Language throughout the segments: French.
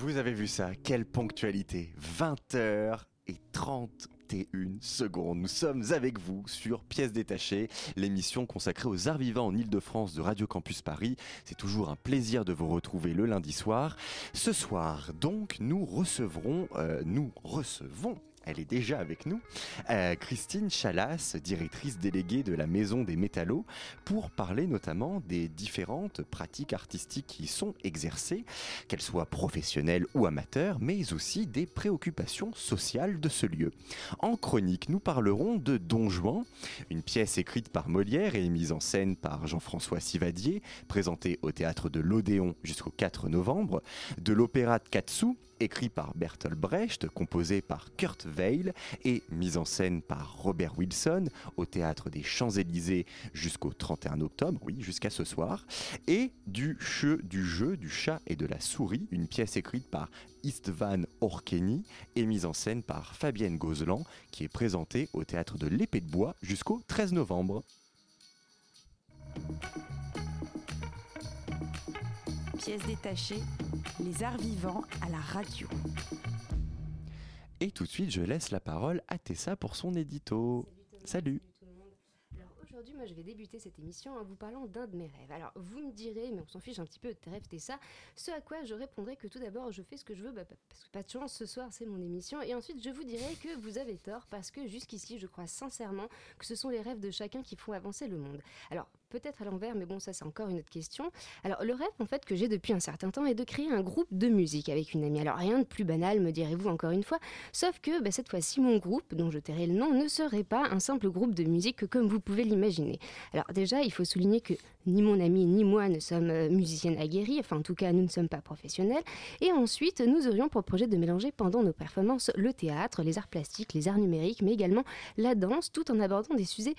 Vous avez vu ça, quelle ponctualité 20h et 31 secondes. Nous sommes avec vous sur Pièces détachées, l'émission consacrée aux arts vivants en Ile-de-France de Radio Campus Paris. C'est toujours un plaisir de vous retrouver le lundi soir. Ce soir, donc, nous recevrons, euh, nous recevons elle est déjà avec nous, euh, Christine Chalas, directrice déléguée de la Maison des Métallos, pour parler notamment des différentes pratiques artistiques qui sont exercées, qu'elles soient professionnelles ou amateurs, mais aussi des préoccupations sociales de ce lieu. En chronique, nous parlerons de Don Juan, une pièce écrite par Molière et mise en scène par Jean-François Sivadier, présentée au théâtre de l'Odéon jusqu'au 4 novembre, de l'opéra de Katsu, écrit par Bertolt Brecht, composé par Kurt Weill et mise en scène par Robert Wilson au théâtre des Champs-Élysées jusqu'au 31 octobre, oui, jusqu'à ce soir, et du jeu, du jeu du chat et de la souris, une pièce écrite par Istvan Orkeni et mise en scène par Fabienne Gozlan, qui est présentée au théâtre de l'Épée de Bois jusqu'au 13 novembre. Pièce détachée, les arts vivants à la radio. Et tout de suite, je laisse la parole à Tessa pour son édito. Salut tout le monde. Alors aujourd'hui, moi je vais débuter cette émission en vous parlant d'un de mes rêves. Alors vous me direz, mais on s'en fiche un petit peu de tes rêves, t'es ça. Ce à quoi je répondrai que tout d'abord je fais ce que je veux, bah, parce que pas de chance, ce soir c'est mon émission. Et ensuite je vous dirai que vous avez tort, parce que jusqu'ici je crois sincèrement que ce sont les rêves de chacun qui font avancer le monde. Alors peut-être à l'envers, mais bon, ça c'est encore une autre question. Alors le rêve en fait que j'ai depuis un certain temps est de créer un groupe de musique avec une amie. Alors rien de plus banal, me direz-vous encore une fois, sauf que bah, cette fois-ci mon groupe, dont je tairai le nom, ne serait pas un simple groupe de musique comme vous pouvez l'imaginer. Alors déjà, il faut souligner que ni mon ami ni moi ne sommes euh, musiciennes aguerries, enfin en tout cas nous ne sommes pas professionnels. Et ensuite, nous aurions pour projet de mélanger pendant nos performances le théâtre, les arts plastiques, les arts numériques, mais également la danse, tout en abordant des sujets,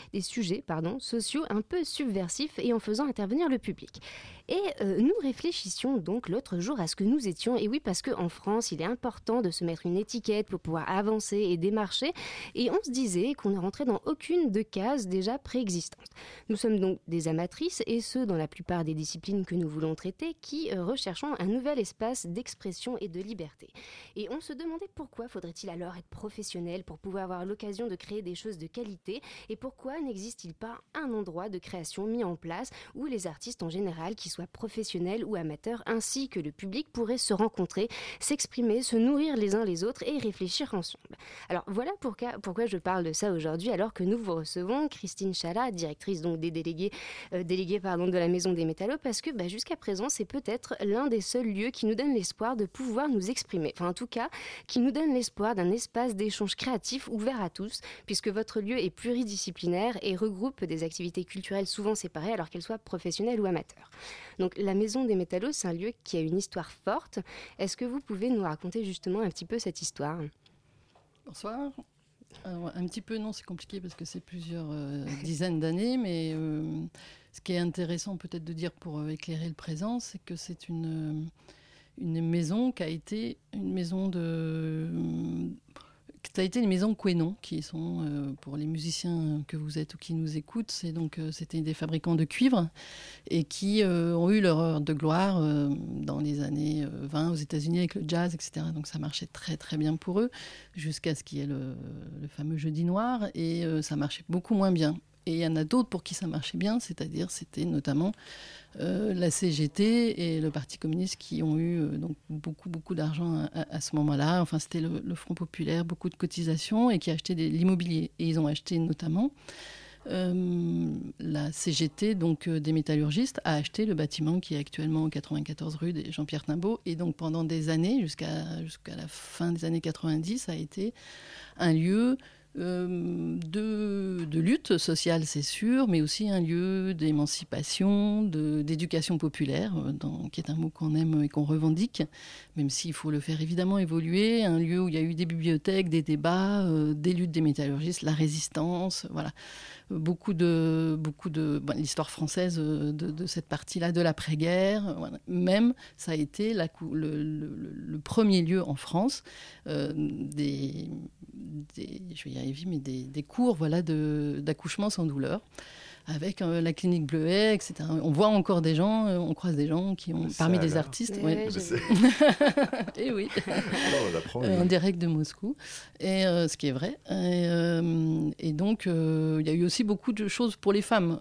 sociaux un peu subversifs et en faisant intervenir le public. Et euh, nous réfléchissions donc l'autre jour à ce que nous étions. Et oui, parce qu'en France, il est important de se mettre une étiquette pour pouvoir avancer et démarcher. Et on se disait qu'on ne rentrait dans aucune de cases déjà préexistantes. Nous sommes donc des amatrices, et ce, dans la plupart des disciplines que nous voulons traiter, qui euh, recherchons un nouvel espace d'expression et de liberté. Et on se demandait pourquoi faudrait-il alors être professionnel pour pouvoir avoir l'occasion de créer des choses de qualité, et pourquoi n'existe-t-il pas un endroit de création mis en place où les artistes en général, qui soient professionnels ou amateurs, ainsi que le public, pourraient se rencontrer, s'exprimer, se nourrir les uns les autres et réfléchir ensemble. Alors voilà pourquoi, je parle de ça aujourd'hui, alors que nous vous recevons Christine Chala, directrice donc des délégués, euh, de la Maison des Métallos, parce que bah, jusqu'à présent, c'est peut-être l'un des seuls lieux qui nous donne l'espoir de pouvoir nous exprimer. Enfin, en tout cas, qui nous donne l'espoir d'un espace d'échange créatif ouvert à tous, puisque votre lieu est pluridisciplinaire et regroupe des activités culturelles souvent séparées, alors qu'elles soient professionnelles ou amateurs. Donc, la Maison des Métallos, c'est un lieu qui a une histoire forte. Est-ce que vous pouvez nous raconter justement un petit peu cette histoire? Bonsoir. Un petit peu, non, c'est compliqué parce que c'est plusieurs euh, dizaines d'années, mais euh, ce qui est intéressant peut-être de dire pour euh, éclairer le présent, c'est que c'est une, une maison qui a été une maison de. Ça a été une maison Quénon, qui sont, euh, pour les musiciens que vous êtes ou qui nous écoutent, c'est donc euh, c'était des fabricants de cuivre et qui euh, ont eu leur heure de gloire dans les années euh, 20 aux États-Unis avec le jazz, etc. Donc ça marchait très très bien pour eux jusqu'à ce qu'il y ait le, fameux jeudi noir et ça marchait beaucoup moins bien. Et il y en a d'autres pour qui ça marchait bien, c'est-à-dire c'était notamment euh, la CGT et le Parti communiste qui ont eu euh, donc beaucoup beaucoup d'argent à, ce moment-là. Enfin, c'était le, Front populaire, beaucoup de cotisations et qui achetaient de l'immobilier. Et ils ont acheté notamment euh, la CGT, donc des métallurgistes, a acheté le bâtiment qui est actuellement au 94 rue des Jean-Pierre Timbaud. Et donc pendant des années, jusqu'à jusqu'à la fin des années 90, ça a été un lieu euh, de, lutte sociale, c'est sûr, mais aussi un lieu d'émancipation, d'éducation populaire, euh, dans, qui est un mot qu'on aime et qu'on revendique, même s'il faut le faire évidemment évoluer. Un lieu où il y a eu des bibliothèques, des débats, euh, des luttes des métallurgistes, la résistance, voilà. Beaucoup de, beaucoup de l'histoire française de, de cette partie-là de l'après-guerre. Voilà. Même, ça a été le, premier lieu en France euh, des, je y mais des, des cours voilà, d'accouchement sans douleur avec euh, la clinique Bleuet, etc. On voit encore des gens, euh, on croise des gens qui ont, parmi des artistes. Ouais, et oui, en direct de Moscou, et euh, ce qui est vrai. Et, euh, et donc, euh, il y a eu aussi beaucoup de choses pour les femmes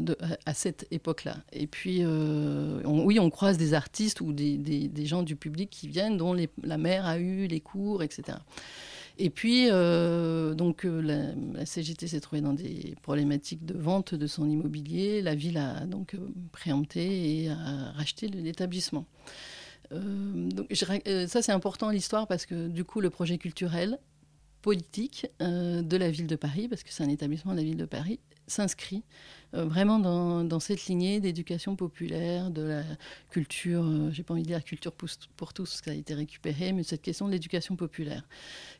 de, à, à cette époque-là. Et puis, on, oui, on croise des artistes ou des, des, des, gens du public qui viennent, dont les, la mère a eu les cours, etc. Et puis, euh, donc, euh, la, CGT s'est trouvée dans des problématiques de vente de son immobilier. La ville a donc euh, préempté et a racheté l'établissement. Donc, ça, c'est important l'histoire parce que du coup, le projet culturel politique euh, de la ville de Paris, parce que c'est un établissement de la ville de Paris, s'inscrit euh, vraiment dans, cette lignée d'éducation populaire, de la culture, euh, j'ai pas envie de dire culture pour, pour tous, ça a été récupéré, mais cette question de l'éducation populaire.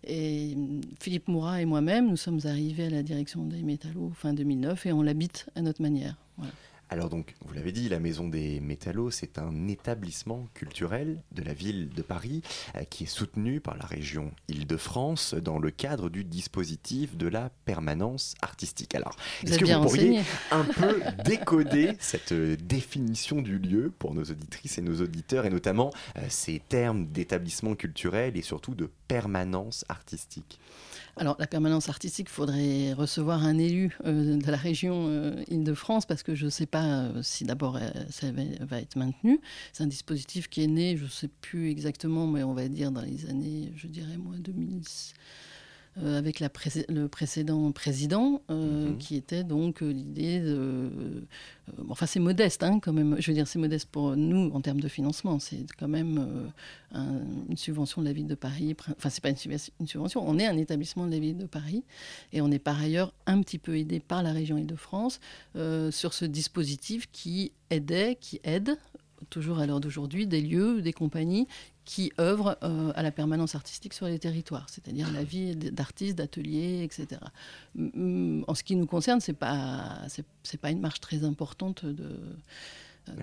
Et Philippe Mourat et moi-même, nous sommes arrivés à la direction des métallos fin 2009 et on l'habite à notre manière. Voilà. Alors donc, vous l'avez dit, la Maison des Métallos, c'est un établissement culturel de la ville de Paris euh, qui est soutenu par la région Île-de-France dans le cadre du dispositif de la permanence artistique. Alors, est-ce que vous pourriez un peu décoder cette euh, définition du lieu pour nos auditrices et nos auditeurs, et notamment euh, ces termes d'établissement culturel et surtout de permanence artistique? Alors, la permanence artistique, il faudrait recevoir un élu euh, de la région euh, Île-de-France parce que je ne sais pas euh, si d'abord ça va, être maintenu. C'est un dispositif qui est né, je ne sais plus exactement, mais on va dire dans les années, je dirais moi, 2006 euh, avec la pré le précédent président, euh, mmh. qui était donc euh, l'idée de. Enfin, c'est modeste, hein, quand même. Je veux dire, c'est modeste pour nous en termes de financement. C'est quand même un, une subvention de la ville de Paris. Enfin, c'est pas une, une, subvention. On est un établissement de la ville de Paris et on est par ailleurs un petit peu aidé par la région Île-de-France sur ce dispositif qui aidait, qui aide toujours à l'heure d'aujourd'hui, des lieux, des compagnies qui œuvrent euh, à la permanence artistique sur les territoires, c'est-à-dire la vie d'artistes, d'ateliers, etc. En ce qui nous concerne, c'est pas c'est pas une marche très importante de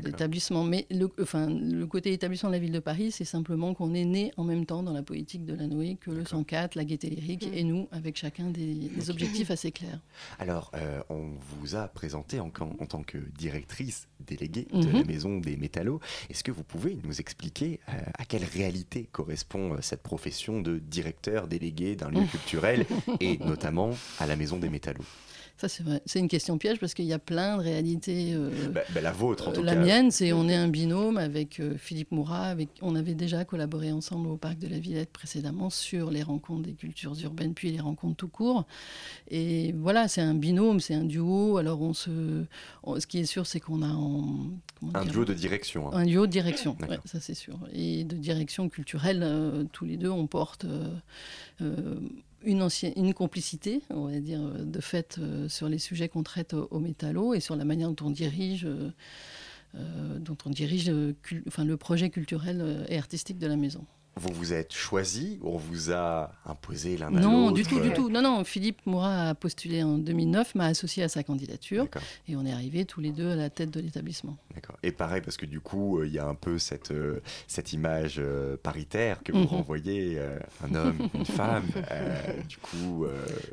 d'établissement. Mais le, enfin, le côté établissement de la ville de Paris, c'est simplement qu'on est né en même temps dans la politique de la Noé que le 104, la Gaîté Lyrique mmh. et nous, avec chacun des, des okay. objectifs assez clairs. Alors, euh, on vous a présenté en, en, tant que directrice déléguée de mmh. la Maison des Métallos. Est-ce que vous pouvez nous expliquer euh, à quelle réalité correspond euh, cette profession de directeur délégué d'un lieu culturel et notamment à la Maison des Métallos? Ça, c'est vrai. C'est une question piège parce qu'il y a plein de réalités. Euh, bah, bah, la vôtre, en tout la cas. La mienne, c'est on est un binôme avec euh, Philippe Mourat. Avec, on avait déjà collaboré ensemble au Parc de la Villette précédemment sur les rencontres des cultures urbaines, puis les rencontres tout court. Et voilà, c'est un binôme, c'est un duo. Alors, on se, on, ce qui est sûr, c'est qu'on a en, un dire, duo de direction. Hein. Un duo de direction, ouais, ça c'est sûr. Et de direction culturelle, euh, tous les deux, on porte. Euh, une, ancienne, une complicité, on va dire, de fait euh, sur les sujets qu'on traite au, métallo et sur la manière dont on dirige, euh, dont on dirige le projet culturel et artistique de la maison vous vous êtes choisi ou on vous a imposé l'un à l'autre Non, du tout, du tout. Non, non. Philippe Mourat a postulé en 2009, m'a associé à sa candidature et on est arrivés tous les deux à la tête de l'établissement. D'accord. Et pareil, parce que du coup, il euh, y a un peu cette, euh, cette image euh, paritaire que vous mm -hmm. renvoyez, euh, un homme, une femme, euh, du coup...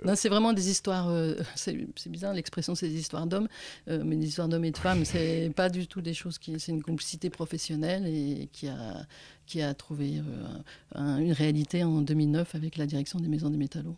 Non, c'est vraiment des histoires, c'est bizarre l'expression, c'est des histoires d'hommes, mais des histoires d'hommes et de femmes, c'est pas du tout des choses qui... C'est une complicité professionnelle et qui a qui a trouvé une réalité en 2009 avec la direction des maisons des métallos.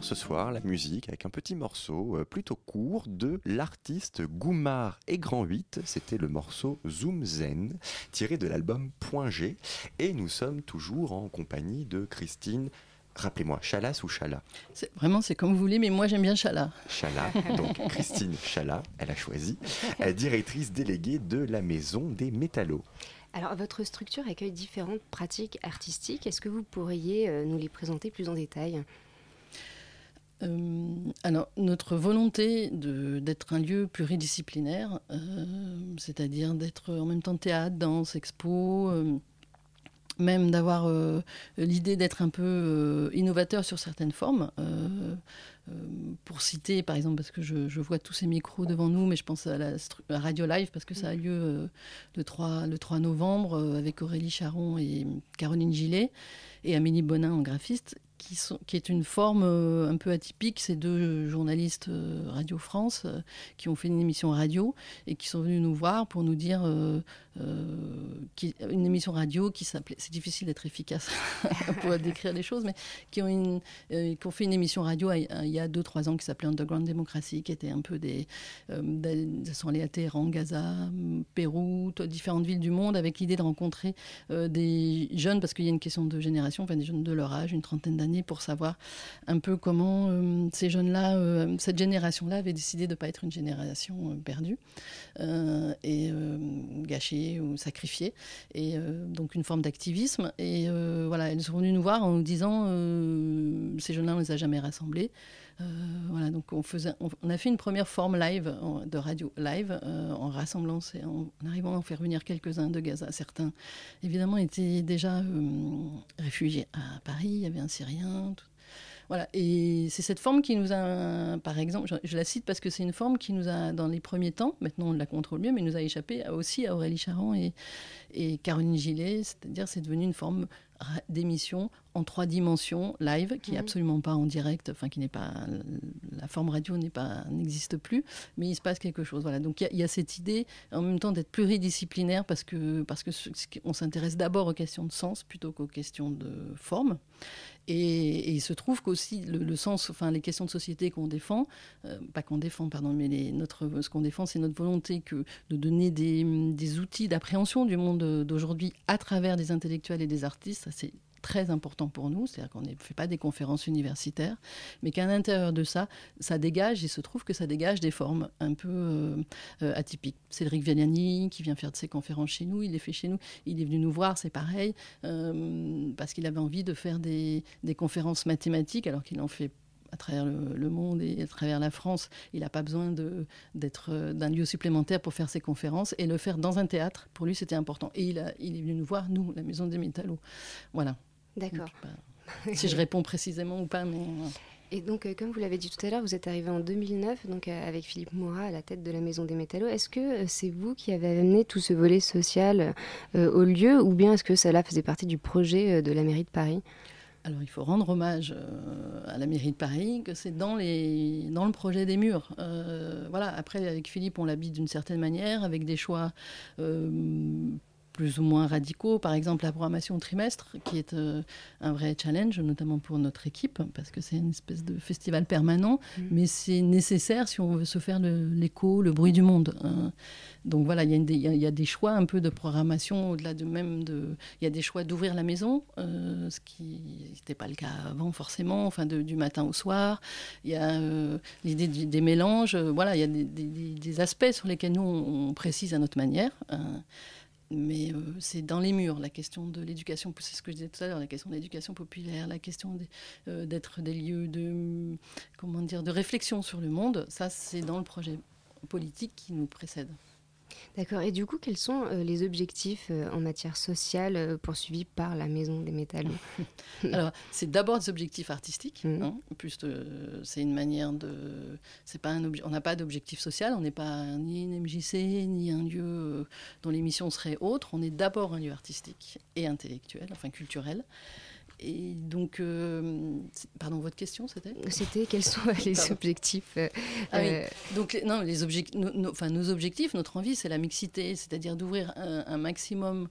Ce soir la musique avec un petit morceau euh, plutôt court de l'artiste Goumar et Grand 8. C'était le morceau Zoom Zen tiré de l'album Point G. Et nous sommes toujours en compagnie de Christine. Rappelez-moi, Chalas ou Chala C'est- Vraiment, c'est comme vous voulez, mais moi j'aime bien Chala. Chala, donc Christine Chala, elle a choisi, directrice déléguée de la Maison des Métallos. Alors, votre structure accueille différentes pratiques artistiques. Est-ce que vous pourriez euh, nous les présenter plus en détail? Euh, alors, notre volonté de- d'être un lieu pluridisciplinaire, euh, c'est-à-dire d'être en même temps théâtre, danse, expo, euh, même d'avoir euh, l'idée d'être un peu euh, innovateur sur certaines formes. euh, pour citer, par exemple, parce que je, je vois tous ces micros devant nous, mais je pense à la, à Radio Live, parce que ça a lieu euh, le, 3, le 3 novembre avec Aurélie Charon et Caroline Gillet et Amélie Bonin en graphiste, qui, est une forme euh, un peu atypique. Ces deux journalistes euh, Radio France euh, qui ont fait une émission radio et qui sont venus nous voir pour nous dire euh, euh, qui- une émission radio qui s'appelait. C'est difficile d'être efficace pour décrire les choses, mais qui ont, une, euh, qui ont fait une émission radio il y a 2-3 ans qui s'appelait Underground Democracy, qui était un peu des. Euh, ils sont allés à Téhéran, Gaza, Pérou, différentes villes du monde avec l'idée de rencontrer euh, des jeunes, parce qu'il y a une question de génération, enfin des jeunes de leur âge, une trentaine d'années, pour savoir un peu comment euh, ces jeunes-là, euh, cette génération-là avait décidé de ne pas être une génération euh, perdue euh, et euh, gâchée ou sacrifiée. Et euh, donc une forme d'activisme. Et euh, voilà, elles sont venues nous voir en nous disant euh, ces jeunes-là, on ne les a jamais rassemblés. Voilà, donc on, faisait, on, a fait une première forme live de radio live en rassemblant, en, arrivant à en faire venir quelques-uns de Gaza. Certains, évidemment, étaient déjà réfugiés à Paris. Il y avait un Syrien. Voilà, et c'est cette forme qui nous a, par exemple, je, la cite parce que c'est une forme qui nous a, dans les premiers temps, maintenant on la contrôle mieux, mais nous a échappé aussi à Aurélie Charan et, et Caroline Gillet, c'est-à-dire c'est devenu une forme d'émission en trois dimensions live qui est Mhm. absolument pas en direct, enfin qui n'est pas la forme radio n'est pas n'existe plus, mais il se passe quelque chose. Voilà, donc il y a- il y, a cette idée en même temps d'être pluridisciplinaire parce que parce que on s'intéresse d'abord aux questions de sens plutôt qu'aux questions de forme. Et, et il se trouve qu'aussi le, le sens, enfin les questions de société qu'on défend, euh, pas qu'on défend, pardon, mais les, notre, ce qu'on défend, c'est notre volonté que de donner des, des outils d'appréhension du monde d'aujourd'hui à travers des intellectuels et des artistes. C'est très important pour nous, c'est-à-dire qu'on ne fait pas des conférences universitaires, mais qu'à l'intérieur de ça, ça dégage, il se trouve que ça dégage des formes un peu euh, euh, atypiques. Cédric Veliani, qui vient faire de ses conférences chez nous, il les fait chez nous, il est venu nous voir, c'est pareil, euh, parce qu'il avait envie de faire des, conférences mathématiques, alors qu'il en fait à travers le, monde et à travers la France. Il n'a pas besoin d'être d'un lieu supplémentaire pour faire ses conférences et le faire dans un théâtre, pour lui, c'était important. Et il, il est venu nous voir, nous, la Maison des Métallos. Voilà. D'accord. Bah, si je réponds précisément ou pas, mais... Et donc, euh, comme vous l'avez dit tout à l'heure, vous êtes arrivé en 2009, donc euh, avec Philippe Moura à la tête de la Maison des Métallos. Est-ce que euh, c'est vous qui avez amené tout ce volet social au lieu, ou bien est-ce que cela faisait partie du projet de la mairie de Paris? Alors, il faut rendre hommage à la mairie de Paris, que c'est dans, les, dans le projet des murs. Voilà, après, avec Philippe, on l'habite d'une certaine manière, avec des choix plus ou moins radicaux. Par exemple, la programmation au trimestre, qui est euh, un vrai challenge, notamment pour notre équipe, parce que c'est une espèce de festival permanent, Mhm. mais c'est nécessaire si on veut se faire l'écho, le, bruit du monde. hein. Donc voilà, il y, a des- il y a- il y a des choix un peu de programmation, au-delà de même de... Il y a des choix d'ouvrir la maison, euh, ce qui n'était pas le cas avant forcément, enfin de- du matin au soir. Il y a euh, l'idée des mélanges, voilà, il y a des, des- des- des aspects sur lesquels nous, on, on précise à notre manière. hein. Mais euh, c'est dans les murs, la question de l'éducation, c'est ce que je disais tout à l'heure, la question de l'éducation populaire, la question des- euh, d'être des lieux de, comment dire, de réflexion sur le monde, ça c'est dans le projet politique qui nous précède. D'accord. Et du coup, quels sont euh, les objectifs euh, en matière sociale euh, poursuivis par la Maison des Métallos Alors, c'est d'abord des objectifs artistiques. Mhm. hein, c'est une manière de. C'est pas un obje- on n'a pas d'objectif social. On n'est pas ni une MJC ni un lieu dont les missions seraient autres. On est d'abord un lieu artistique et intellectuel, enfin culturel. Et donc, euh, pardon, votre question, c'était? C'était quels sont les objectifs euh, ah euh, Donc, non, les objectifs, enfin, nos objectifs, notre envie, c'est la mixité, c'est-à-dire d'ouvrir un, maximum,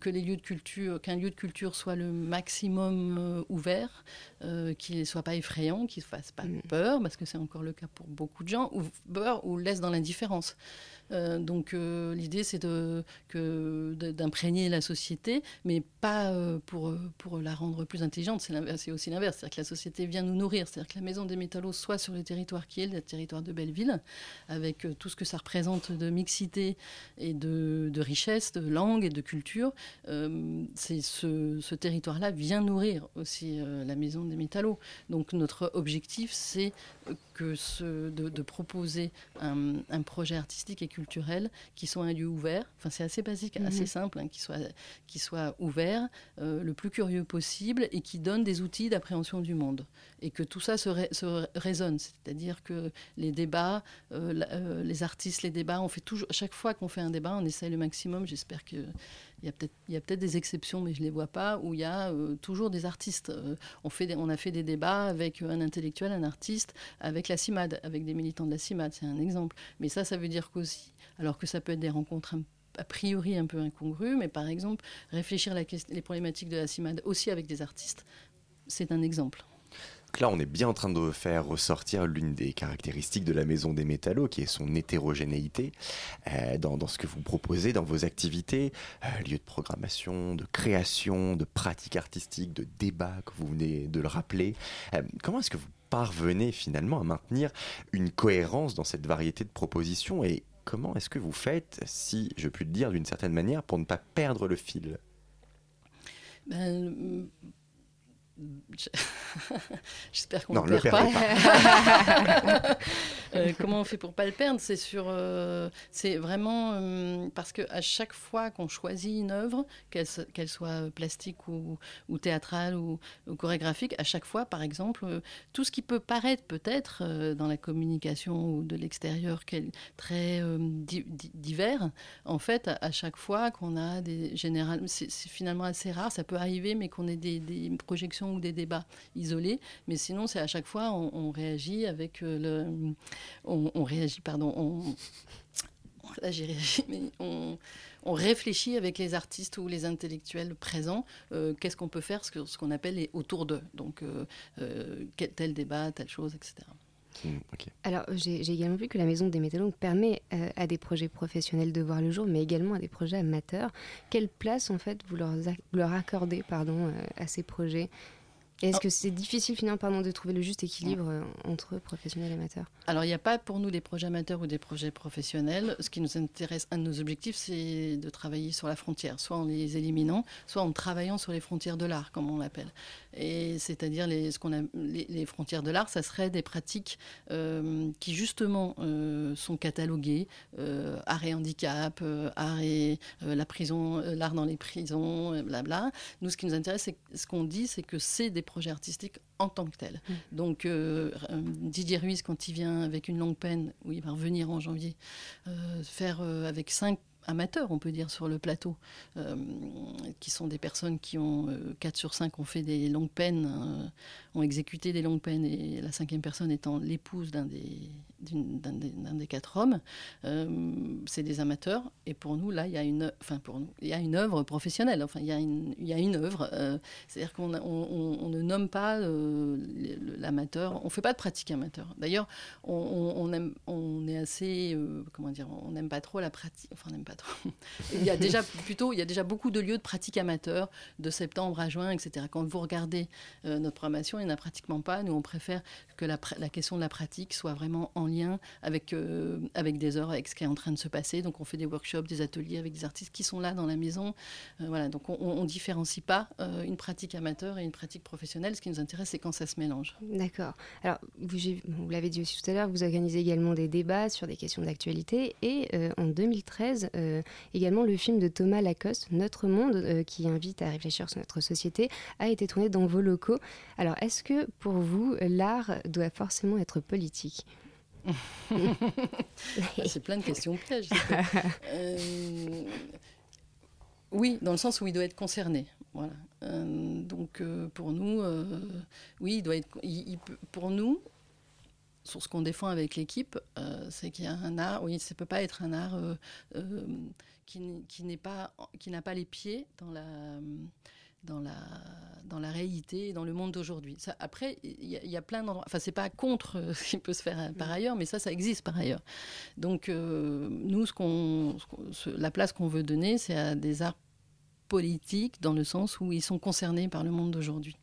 que les lieux de culture, qu'un lieu de culture soit le maximum ouvert, qu'il ne soit pas effrayant, qu'il ne fasse pas mm. peur, parce que c'est encore le cas pour beaucoup de gens, ou peur ou laisse dans l'indifférence. Euh, donc euh, l'idée, c'est d'imprégner la société, mais pas euh, pour, pour la rendre plus intelligente. C'est aussi l'inverse. C'est-à-dire que la société vient nous nourrir. C'est-à-dire que la maison des métallos soit sur le territoire qui est le territoire de Belleville, avec tout ce que ça représente de mixité et de, richesse, de langue et de culture. c'est ce, ce territoire-là vient nourrir aussi la maison des métallos. Donc notre objectif, c'est que ce, de, proposer un, projet artistique et culturel qui soit un lieu ouvert. Enfin, c'est assez basique, mhm. assez simple, hein, qui, soit, qui soit ouvert, euh, le plus curieux possible et qui donne des outils d'appréhension du monde. Et que tout ça se, résonne. C'est-à-dire que les débats, euh, euh, les artistes, les débats, on fait toujours, chaque fois qu'on fait un débat, on essaye le maximum. J'espère que il y a peut-être peut des exceptions, mais je ne les vois pas, où il y a euh, toujours des artistes. Euh, on, a fait des débats avec un intellectuel, un artiste, avec la CIMAD, avec des militants de la CIMAD, c'est un exemple. Mais ça, ça veut dire qu'aussi, alors que ça peut être des rencontres a priori un peu incongrues, mais par exemple, réfléchir la les problématiques de la CIMAD aussi avec des artistes, c'est un exemple. Là, on est bien en train de faire ressortir l'une des caractéristiques de la maison des métallos, qui est son hétérogénéité euh, dans, ce que vous proposez dans vos activités, euh, lieux de programmation, de création, de pratique artistique, de débat, que vous venez de le rappeler. Euh, comment est-ce que vous parvenez finalement à maintenir une cohérence dans cette variété de propositions et comment est-ce que vous faites, si je puis le dire d'une certaine manière, pour ne pas perdre le fil? Ben, J'espère qu'on ne le perd pas. Euh, comment on fait pour pas le perdre? C'est sur, euh, c'est vraiment euh, parce que à chaque fois qu'on choisit une œuvre, qu'elle soit plastique ou, ou théâtrale ou, chorégraphique, à chaque fois, par exemple, tout ce qui peut paraître peut-être dans la communication ou de l'extérieur très divers, en fait, à, chaque fois qu'on a des général, c'est finalement assez rare, ça peut arriver, mais qu'on ait des, des projections ou des débats isolés, mais sinon c'est à chaque fois on, réagit avec euh, le, on, réagit pardon, on, là j'ai réagi, mais on, on, réfléchit avec les artistes ou les intellectuels présents, euh, qu'est-ce qu'on peut faire, ce qu'on appelle les autour d'eux, donc euh, tel débat, telle chose, etc. Hmm, Alors, j'ai également vu que la Maison des Métallos permet à des projets professionnels de voir le jour, mais également à des projets amateurs. Quelle place, en fait, vous leur, leur accordez pardon, à ces projets est-ce que c'est difficile finalement de trouver le juste équilibre euh, entre professionnels et amateurs Alors il n'y a pas pour nous des projets amateurs ou des projets professionnels. Ce qui nous intéresse, un de nos objectifs, c'est de travailler sur la frontière, soit en les éliminant, soit en travaillant sur les frontières de l'art, comme on l'appelle. Et c'est-à-dire les, ce qu'on a, les, frontières de l'art, ça serait des pratiques euh, qui justement euh, sont cataloguées, art et handicap, art et la prison, l'art dans les prisons, blabla. Nous, ce qui nous intéresse, c'est ce qu'on dit, c'est que c'est des projet artistique en tant que tel. Mm. Donc euh, euh, Didier Ruiz, quand il vient avec une longue peine, où il va revenir en janvier, euh, faire avec cinq amateurs, on peut dire, sur le plateau, qui sont des personnes qui ont, 4 sur 5 ont fait des longues peines, ont exécuté des longues peines, et la cinquième personne étant l'épouse d'un des, d'un des, quatre hommes, euh, c'est des amateurs. Et pour nous, là, il y a une, enfin pour nous, il y a une œuvre professionnelle. Enfin, il y a une, il y a une œuvre. Euh, c'est-à-dire qu'on on, ne nomme pas euh, l'amateur. On fait pas de pratique amateur. D'ailleurs, on, aime, on est assez, comment dire, on n'aime pas trop la pratique. Enfin, on n'aime pas trop. il y a déjà plutôt, il y a déjà beaucoup de lieux de pratique amateur de septembre à juin, etc. Quand vous regardez notre programmation, il n'y en a pratiquement pas. Nous, on préfère que la, question de la pratique soit vraiment en lien avec, euh, avec des heures, avec ce qui est en train de se passer. Donc on fait des workshops, des ateliers avec des artistes qui sont là dans la maison. Euh, voilà, donc on ne différencie pas euh, une pratique amateur et une pratique professionnelle. Ce qui nous intéresse, c'est quand ça se mélange. D'accord. Alors, vous l'avez dit aussi tout à l'heure, vous organisez également des débats sur des questions d'actualité. Et en 2013, également, le film de Thomas Lacoste, Notre Monde, qui invite à réfléchir sur notre société, a été tourné dans vos locaux. Alors, est-ce que pour vous, l'art doit forcément être politique c'est plein de questions pièges. Euh, Oui, dans le sens où il doit être concerné. Voilà. Euh, donc euh, pour nous, euh, oui, il doit être. il- il peut- pour nous, sur ce qu'on défend avec l'équipe, euh, c'est qu'il y a un art. Oui, ça peut pas être un art euh, euh, qui n'est- qui n'est pas, qui n'a pas les pieds dans la dans la, dans la réalité et dans le monde d'aujourd'hui. Après, il y, a- il y a plein d'endroits. Enfin, c'est pas contre ce qui peut se faire euh, par ailleurs, mais ça, ça existe par ailleurs. Donc, euh, nous, ce qu'on, la place qu'on veut donner, c'est à des arts politiques, dans le sens où ils sont concernés par le monde d'aujourd'hui.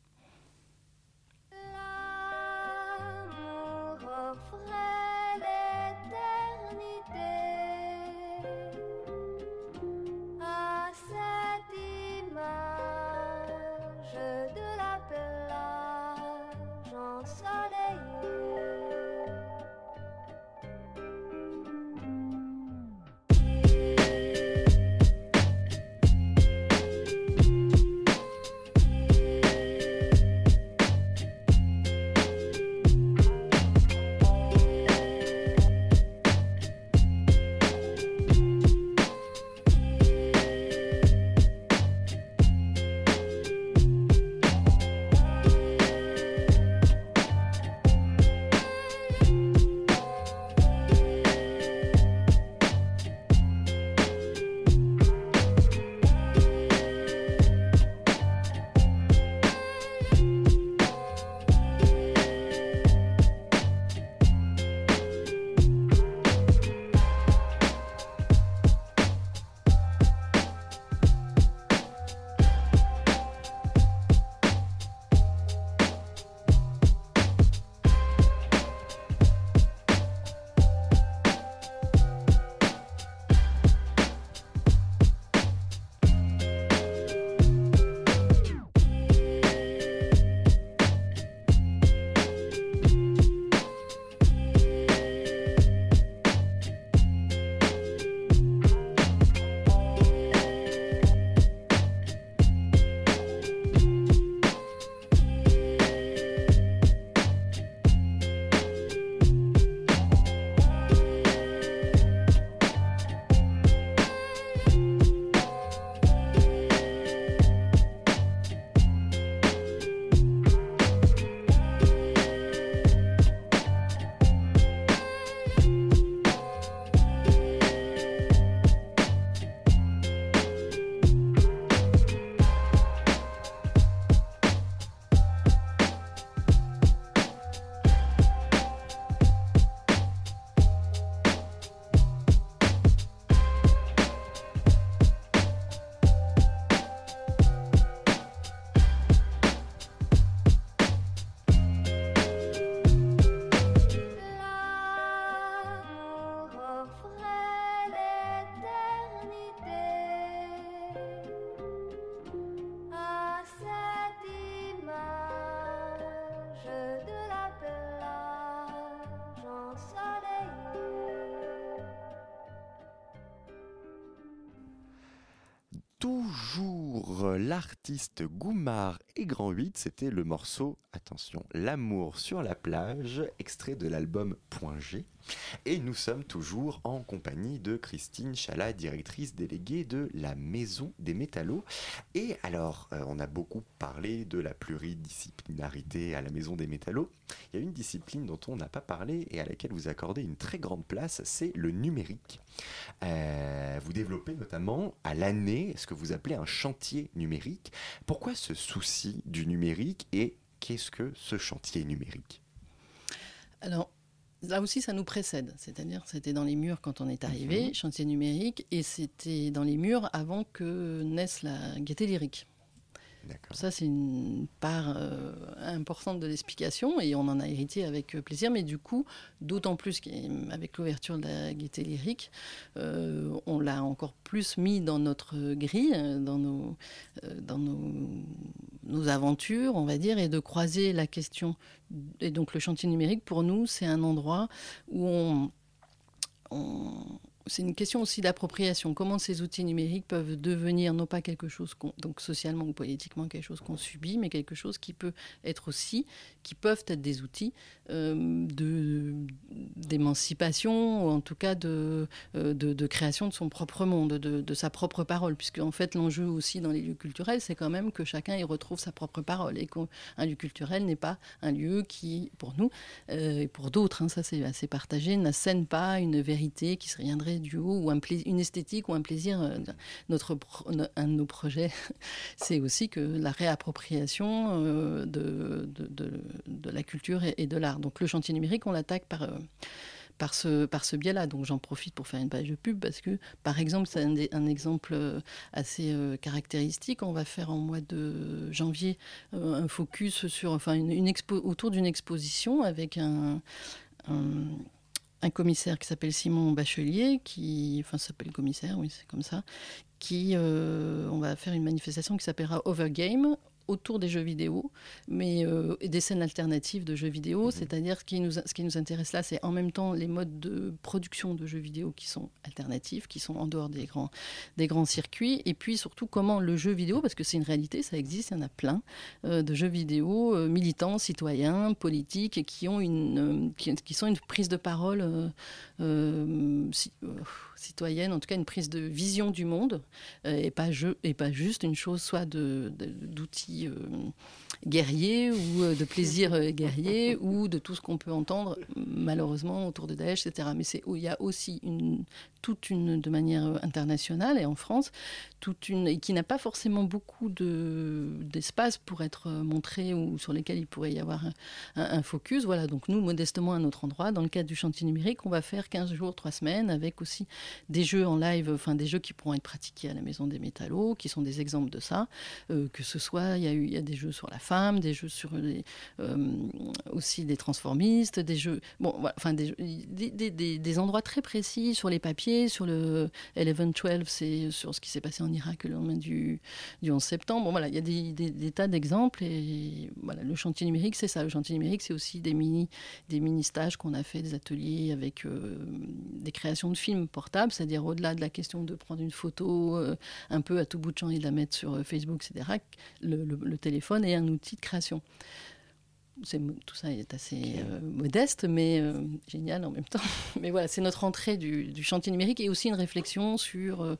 Toujours l'artiste Goumar et Grand 8, c'était le morceau, attention, L'amour sur la plage, extrait de l'album Point G. Et nous sommes toujours en compagnie de Christine Chalat, directrice déléguée de la Maison des Métallos. Et alors, euh, on a beaucoup parlé de la pluridisciplinarité à la Maison des Métallos. Il y a une discipline dont on n'a pas parlé et à laquelle vous accordez une très grande place, c'est le numérique. Euh, vous développez notamment à l'année ce que vous appelez un chantier numérique. Pourquoi ce souci du numérique et qu'est-ce que ce chantier numérique? Alors, là aussi, ça nous précède. C'est-à-dire, c'était dans les murs quand on est arrivé, Mhm. chantier numérique, et c'était dans les murs avant que naisse la gaieté lyrique. Ça, c'est une part euh, importante de l'explication et on en a hérité avec euh, plaisir. Mais du coup, d'autant plus qu'avec l'ouverture de la gaieté lyrique, euh, on l'a encore plus mis dans notre grille, dans, nos, dans nos, nos aventures, on va dire, et de croiser la question. Et donc, le chantier numérique, pour nous, c'est un endroit où on, c'est une question aussi d'appropriation. Comment ces outils numériques peuvent devenir non pas quelque chose qu'on, donc socialement ou politiquement quelque chose qu'on subit, mais quelque chose qui peut être aussi, qui peuvent être des outils euh, d'émancipation ou en tout cas de, euh, de, de création de son propre monde, de, de sa propre parole, puisque en fait l'enjeu aussi dans les lieux culturels, c'est quand même que chacun y retrouve sa propre parole et qu'un lieu culturel n'est pas un lieu qui, pour nous euh, et pour d'autres, hein, ça c'est assez partagé, n'assène pas une vérité qui se viendrait du haut ou un une esthétique ou un plaisir. euh, Notre, un de nos projets, c'est aussi que la réappropriation euh, de, de, de- la culture et, de l'art. Donc le chantier numérique, on l'attaque par... euh, par ce, par ce biais-là. Donc j'en profite pour faire une page de pub parce que, par exemple, c'est un, exemple assez caractéristique. On va faire en mois de janvier un focus sur, enfin, une, expo, autour d'une exposition avec un, un commissaire qui s'appelle Simon Bachelier, qui, enfin, s'appelle commissaire, oui, c'est comme ça, qui, euh, on va faire une manifestation qui s'appellera Overgame autour des jeux vidéo, mais euh, et des scènes alternatives de jeux vidéo, c'est-à-dire ce qui nous ce qui nous intéresse là, c'est en même temps les modes de production de jeux vidéo qui sont alternatifs, qui sont en dehors des grands des grands circuits, et puis surtout comment le jeu vidéo, parce que c'est une réalité, ça existe, il y en a plein euh, de jeux vidéo euh, militants, citoyens, politiques, et qui ont une qui, qui sont une prise de parole citoyenne, en tout cas une prise de vision du monde, euh, et pas et pas juste une chose soit d'outils euh, guerriers ou euh, de plaisir guerrier ou de tout ce qu'on peut entendre malheureusement autour de Daesh, etc. Mais il y a aussi une toute une de manière internationale et en France toute une et qui n'a pas forcément beaucoup de d'espace pour être montré ou sur lesquels il pourrait y avoir un, un- un focus. Voilà, donc nous modestement à notre endroit, dans le cadre du chantier numérique, on va faire 15 jours, 3 semaines avec aussi des jeux en live, enfin des jeux qui pourront être pratiqués à la maison des métallos, qui sont des exemples de ça. Euh, que ce soit, il y a des jeux sur la femme, des jeux sur les, euh, aussi des transformistes, des jeux, bon, enfin des, des, endroits très précis sur les papiers, sur le 11-12, c'est sur ce qui s'est passé en Irak le lendemain du, du 11 septembre. Bon, voilà, il y a des tas d'exemples et voilà, le chantier numérique, c'est ça. Le chantier numérique, c'est aussi des mini, des mini stages qu'on a fait, des ateliers avec euh, des créations de films portables, c'est-à-dire au-delà de la question de prendre une photo euh, un peu à tout bout de champ et de la mettre sur euh, Facebook, etc. Le, téléphone est un outil de création. C'est- tout ça est assez euh, modeste, mais euh, génial en même temps. Mais voilà, c'est notre entrée du, du chantier numérique et aussi une réflexion sur euh,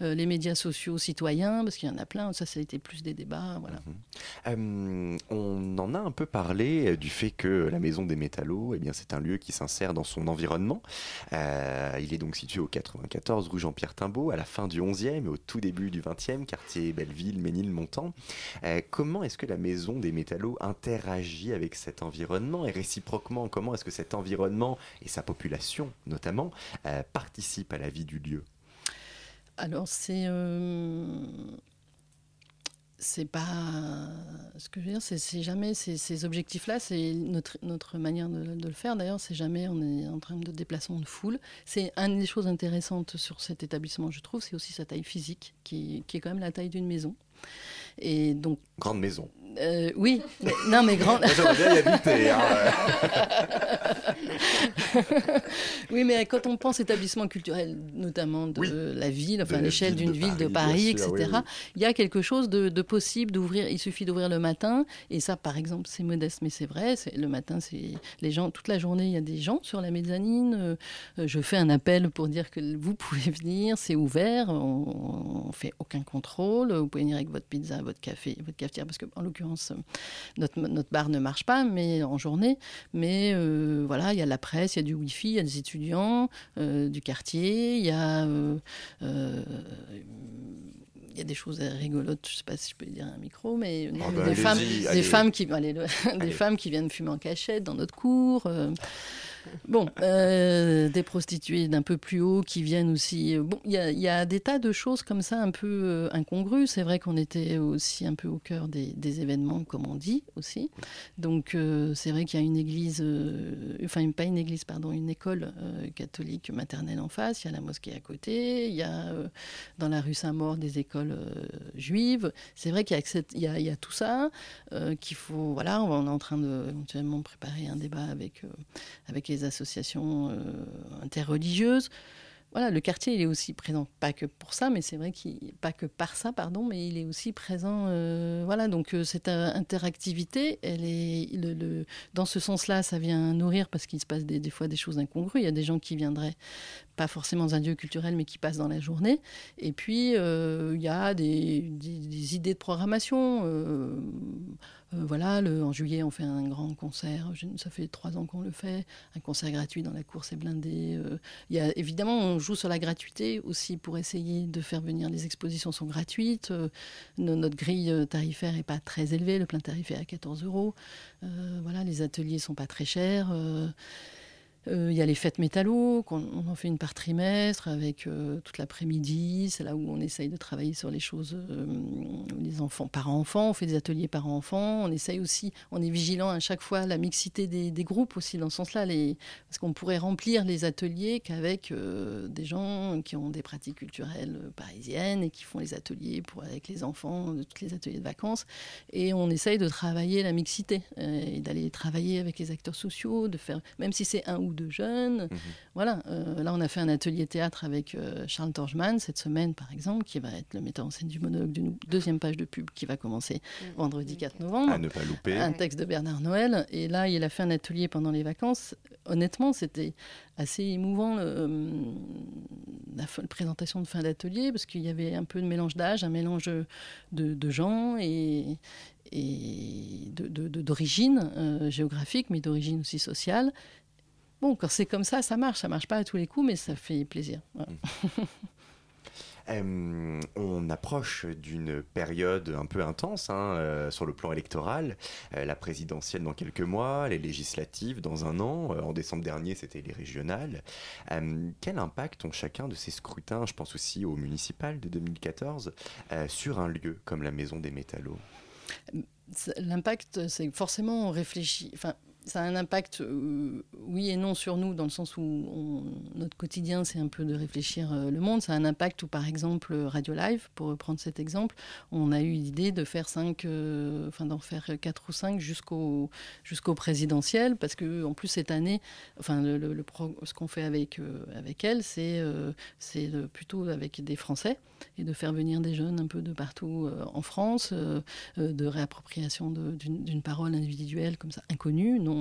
les médias sociaux citoyens, parce qu'il y en a plein. Ça, ça a été plus des débats. Voilà. Euh, on en a un peu parlé du fait que la Maison des Métallos, eh bien, c'est un lieu qui s'insère dans son environnement. Il est donc situé au 94 rue Jean-Pierre Timbaud, à la fin du 11e et au tout début du 20e, quartier Belleville, Ménilmontant. Euh, comment est-ce que la Maison des Métallos interagit avec cet environnement et réciproquement, comment est-ce que cet environnement et sa population notamment euh, participent à la vie du lieu? Alors, c'est. euh, c'est pas. Ce que je veux dire, c'est jamais. Ces, objectifs-là, c'est notre, notre manière de, le faire. D'ailleurs, c'est jamais. On est en train de déplacement de foule. C'est une des choses intéressantes sur cet établissement, je trouve, c'est aussi sa taille physique, qui est quand même la taille d'une maison. Et donc. Grande maison. Euh, oui, mais- non, mais grande. J'aimerais bien y habiter. hein. oui, mais quand on pense établissement culturel, notamment de Oui. la ville, enfin l'échelle d'une ville de Paris, sûr, etc., oui, oui. il y a quelque chose de, de possible d'ouvrir. Il suffit d'ouvrir le matin, et ça, par exemple, c'est modeste, mais c'est vrai. Le matin, c'est les gens toute la journée. Il y a des gens sur la mezzanine. euh, euh, je fais un appel pour dire que vous pouvez venir, c'est ouvert. On, on fait aucun contrôle. Vous pouvez venir avec votre pizza, votre café, votre cafetière, parce que en l'occurrence, notre, notre bar ne marche pas, mais en journée. Mais euh, voilà, il y a la presse, il y a du wifi, il y a des étudiants euh, du quartier, il y a euh, euh, il y a des choses rigolotes, je ne sais pas si je peux dire un micro, mais non, Ah bah, des, allez-y, femmes, allez. des femmes qui, allez, le- Allez. des femmes qui viennent fumer en cachette dans notre cour. euh, Bon, euh, des prostituées d'un peu plus haut qui viennent aussi. euh, Bon, il y a, des tas de choses comme ça un peu euh, incongrues. C'est vrai qu'on était aussi un peu au cœur des, événements, comme on dit aussi. Donc, c'est vrai qu'il y a une église, enfin, pas une église, pardon, une école catholique maternelle en face. Il y a la mosquée à côté. Il y a dans la rue Saint-Maur des écoles juives. C'est vrai qu'il y, a tout ça qu'il faut. Voilà, on est en train de préparer un débat avec, avec les associations euh, interreligieuses. voilà, le quartier, il est aussi présent, pas que pour ça, mais c'est vrai qu'il pas que par ça, pardon, mais il est aussi présent. euh, voilà, donc euh, cette interactivité, elle est, dans ce sens-là, ça vient nourrir parce qu'il se passe des, fois des choses incongrues. Il y a des gens qui viendraient pas forcément dans un lieu culturel, mais qui passent dans la journée. Et puis, il y a des idées de programmation. Euh, voilà, en juillet, on fait un grand concert. Ça fait trois ans qu'on le fait. Un concert gratuit dans la course est blindé. euh, y a, évidemment, on joue sur la gratuité aussi pour essayer de faire venir. Les expositions sont gratuites. euh, no- notre grille tarifaire n'est pas très élevée. Le plein tarifaire est à 14 euros. Voilà, les ateliers sont pas très chers. Euh, euh, Il y a les fêtes métallo, qu'on on en fait une par trimestre avec euh, toute l'après-midi. C'est là où on essaye de travailler sur les choses, euh, les enfants, parents-enfants. On fait des ateliers parents-enfants. On essaye aussi, on est vigilant à chaque fois la mixité des, groupes aussi dans ce sens-là. Parce qu'on pourrait remplir les ateliers qu'avec des gens qui ont des pratiques culturelles parisiennes et qui font les ateliers avec les enfants, de tous les ateliers de vacances. Et on essaye de travailler la mixité et d'aller travailler avec les acteurs sociaux, de faire, même si c'est un ou deux jeunes. Voilà, euh, là on a fait un atelier théâtre avec euh, Charles Torgeman cette semaine par exemple, qui va être le metteur en scène du monologue d'une deuxième page de pub qui va commencer vendredi 4 novembre. À ne pas louper. Un texte de Bernard Noël. Et là, il a fait un atelier pendant les vacances. Honnêtement, c'était assez émouvant euh, la, présentation de fin d'atelier parce qu'il y avait un peu de mélange d'âge, un mélange de, de gens et, et de- de- de- d'origine euh, géographique, mais d'origine aussi sociale. Bon, quand c'est comme ça, ça marche. Ça marche pas à tous les coups, mais ça fait plaisir. Voilà. Euh, on approche d'une période un peu intense hein, euh, sur le plan électoral. Euh, la présidentielle dans quelques mois, les législatives dans un an. En décembre dernier, c'était les régionales. Quel impact ont chacun de ces scrutins, je pense aussi au municipal de 2014, euh, sur un lieu comme la Maison des Métallos? L'impact, c'est forcément on réfléchit. Enfin, ça a un impact, euh, oui et non, sur nous, dans le sens où notre quotidien, c'est un peu de réfléchir euh, le monde. Ça a un impact où, par exemple, Radio Live, pour reprendre cet exemple, on a eu l'idée de faire cinq, euh, d'en faire quatre ou cinq jusqu'au jusqu'au présidentiel, parce que en plus cette année, enfin le, ce qu'on fait avec avec elle, c'est c'est plutôt avec des Français et de faire venir des jeunes un peu de partout en France, de réappropriation d'une parole individuelle comme ça inconnue, non,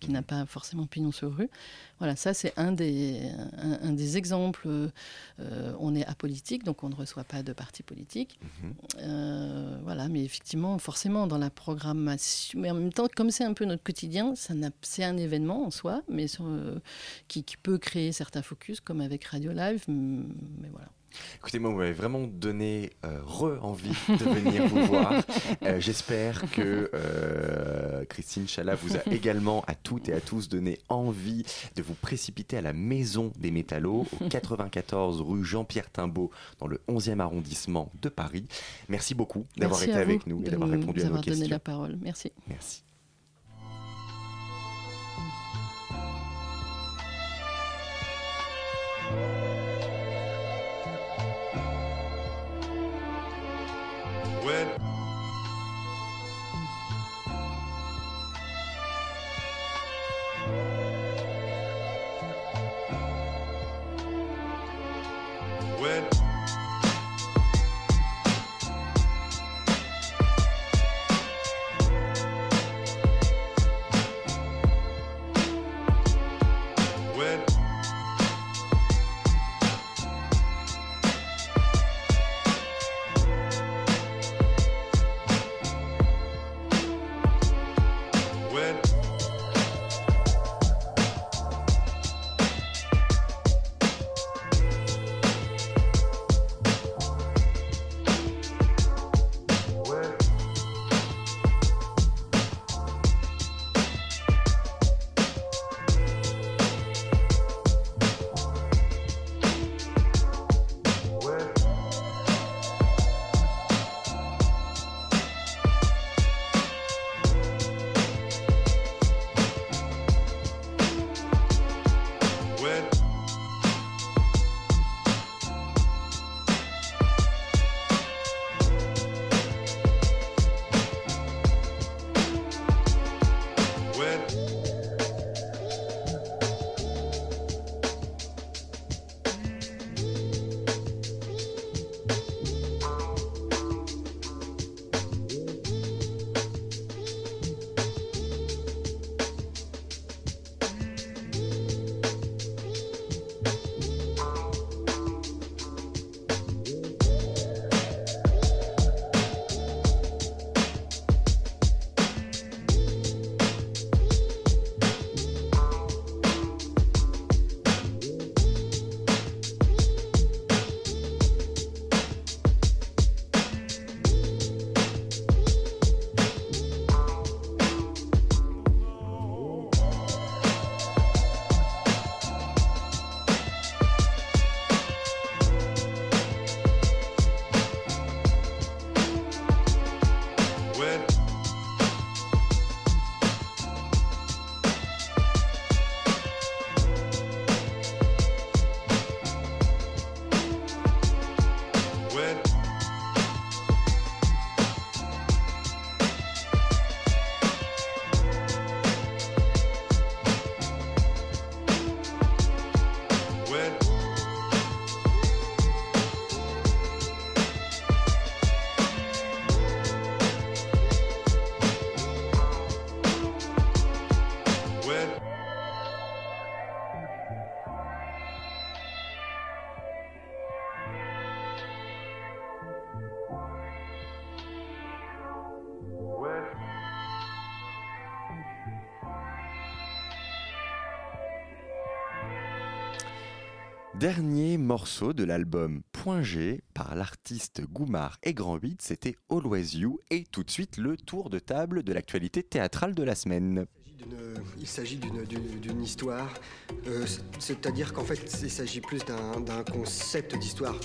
qui n'a pas forcément pignon sur rue. Voilà, ça c'est un des, un, un des exemples. Euh, on est apolitique, donc on ne reçoit pas de parti politique. Euh, voilà, mais effectivement, forcément, dans la programmation, mais en même temps, comme c'est un peu notre quotidien, c'est un événement en soi, mais sur, euh, qui, qui peut créer certains focus, comme avec Radio Live. Mais voilà. Écoutez, moi, vous m'avez vraiment donné euh, re-envie de venir vous voir. Euh, J'espère que euh, Christine Chala vous a également à toutes et à tous donné envie de vous précipiter à la Maison des Métallos, au 94 rue Jean-Pierre Timbaud, dans le 11e arrondissement de Paris. Merci beaucoup d'avoir été avec nous et d'avoir nous répondu à nos avoir donné questions. la parole. Merci. Merci. When. Dernier morceau de l'album Point par l'artiste Goumar et Grand 8, c'était Always You et tout de suite le tour de table de l'actualité théâtrale de la semaine. Il s'agit d'une- histoire, euh, c'est-à-dire qu'en fait, il s'agit plus d'un concept d'histoire.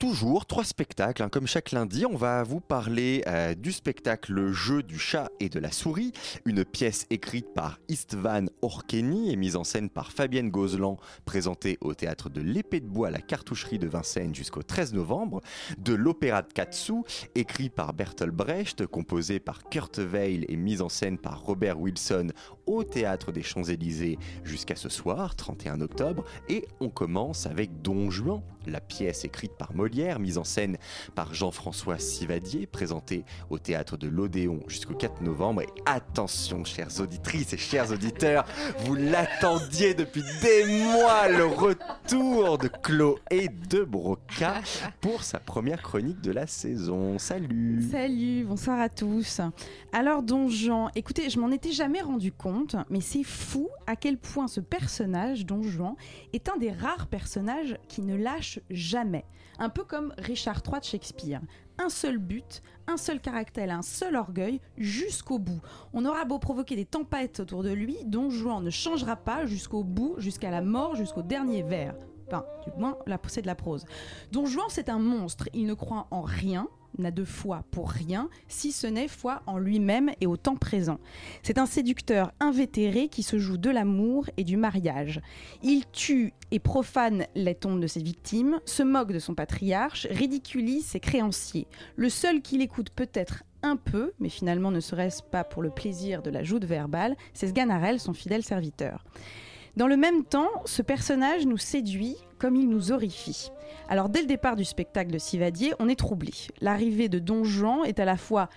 Toujours trois spectacles, hein, comme chaque lundi, on va vous parler euh, du spectacle Le jeu du chat et de la souris, une pièce écrite par Istvan Orkeni et mise en scène par Fabienne Gozlan, présentée au théâtre de l'Épée de Bois à la cartoucherie de Vincennes jusqu'au 13 novembre, de l'opéra de Katsu, écrit par Bertolt Brecht, composé par Kurt Weill et mise en scène par Robert Wilson au théâtre des Champs-Élysées jusqu'à ce soir, 31 octobre, et on commence avec Don Juan, la pièce écrite par Molière, mise en scène par Jean-François Sivadier, présentée au théâtre de l'Odéon jusqu'au 4 novembre. Et attention, chères auditrices et chers auditeurs, vous l'attendiez depuis des mois, le retour de Chloé de Broca pour sa première chronique de la saison. Salut Salut, bonsoir à tous. Alors Don Juan, écoutez, je m'en étais jamais rendu compte, mais c'est fou à quel point ce personnage, Don Juan, est un des rares personnages qui ne lâche jamais. Un peu comme Richard III de Shakespeare. Un seul but, un seul caractère, un seul orgueil, jusqu'au bout. On aura beau provoquer des tempêtes autour de lui, Don Juan ne changera pas jusqu'au bout, jusqu'à la mort, jusqu'au dernier vers. Enfin, du moins, c'est de la prose. Don Juan, c'est un monstre. Il ne croit en rien, n'a de foi pour rien, si ce n'est foi en lui-même et au temps présent. C'est un séducteur invétéré qui se joue de l'amour et du mariage. Il tue et profane les tombes de ses victimes, se moque de son patriarche, ridiculise ses créanciers. Le seul qui l'écoute peut-être un peu, mais finalement ne serait-ce pas pour le plaisir de la joute verbale, c'est Sganarelle, son fidèle serviteur. Dans le même temps, ce personnage nous séduit comme il nous horrifie. Alors dès le départ du spectacle de Sivadier, on est troublé. L'arrivée de Don Juan est à la fois,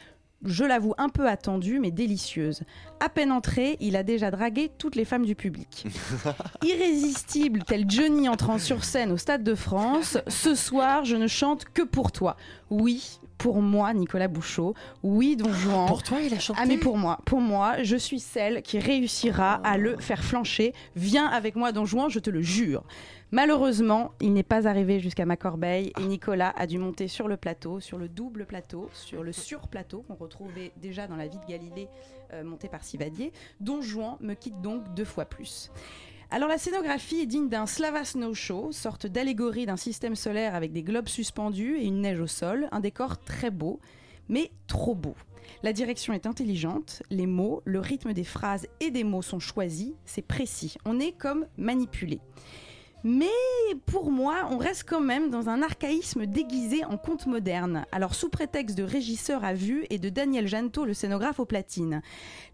je l'avoue, un peu attendue mais délicieuse. À peine entré, il a déjà dragué toutes les femmes du public. Irrésistible tel Johnny entrant sur scène au Stade de France, ce soir je ne chante que pour toi. Oui, pour moi, Nicolas Bouchot. Oui, Don Juan. Pour toi, il a chanté Ah mais pour moi, pour moi, je suis celle qui réussira à le faire flancher. Viens avec moi, Don Juan, je te le jure. Malheureusement, il n'est pas arrivé jusqu'à ma corbeille et Nicolas a dû monter sur le plateau, sur le double plateau, sur le surplateau qu'on retrouvait déjà dans la vie de Galilée euh, monté par Sivadier. Don Juan me quitte donc deux fois plus. Alors la scénographie est digne d'un Slava Snow Show, sorte d'allégorie d'un système solaire avec des globes suspendus et une neige au sol, un décor très beau, mais trop beau. La direction est intelligente, les mots, le rythme des phrases et des mots sont choisis, c'est précis, on est comme manipulé. Mais pour moi, on reste quand même dans un archaïsme déguisé en conte moderne. Alors sous prétexte de régisseur à vue et de Daniel Janto, le scénographe aux platines.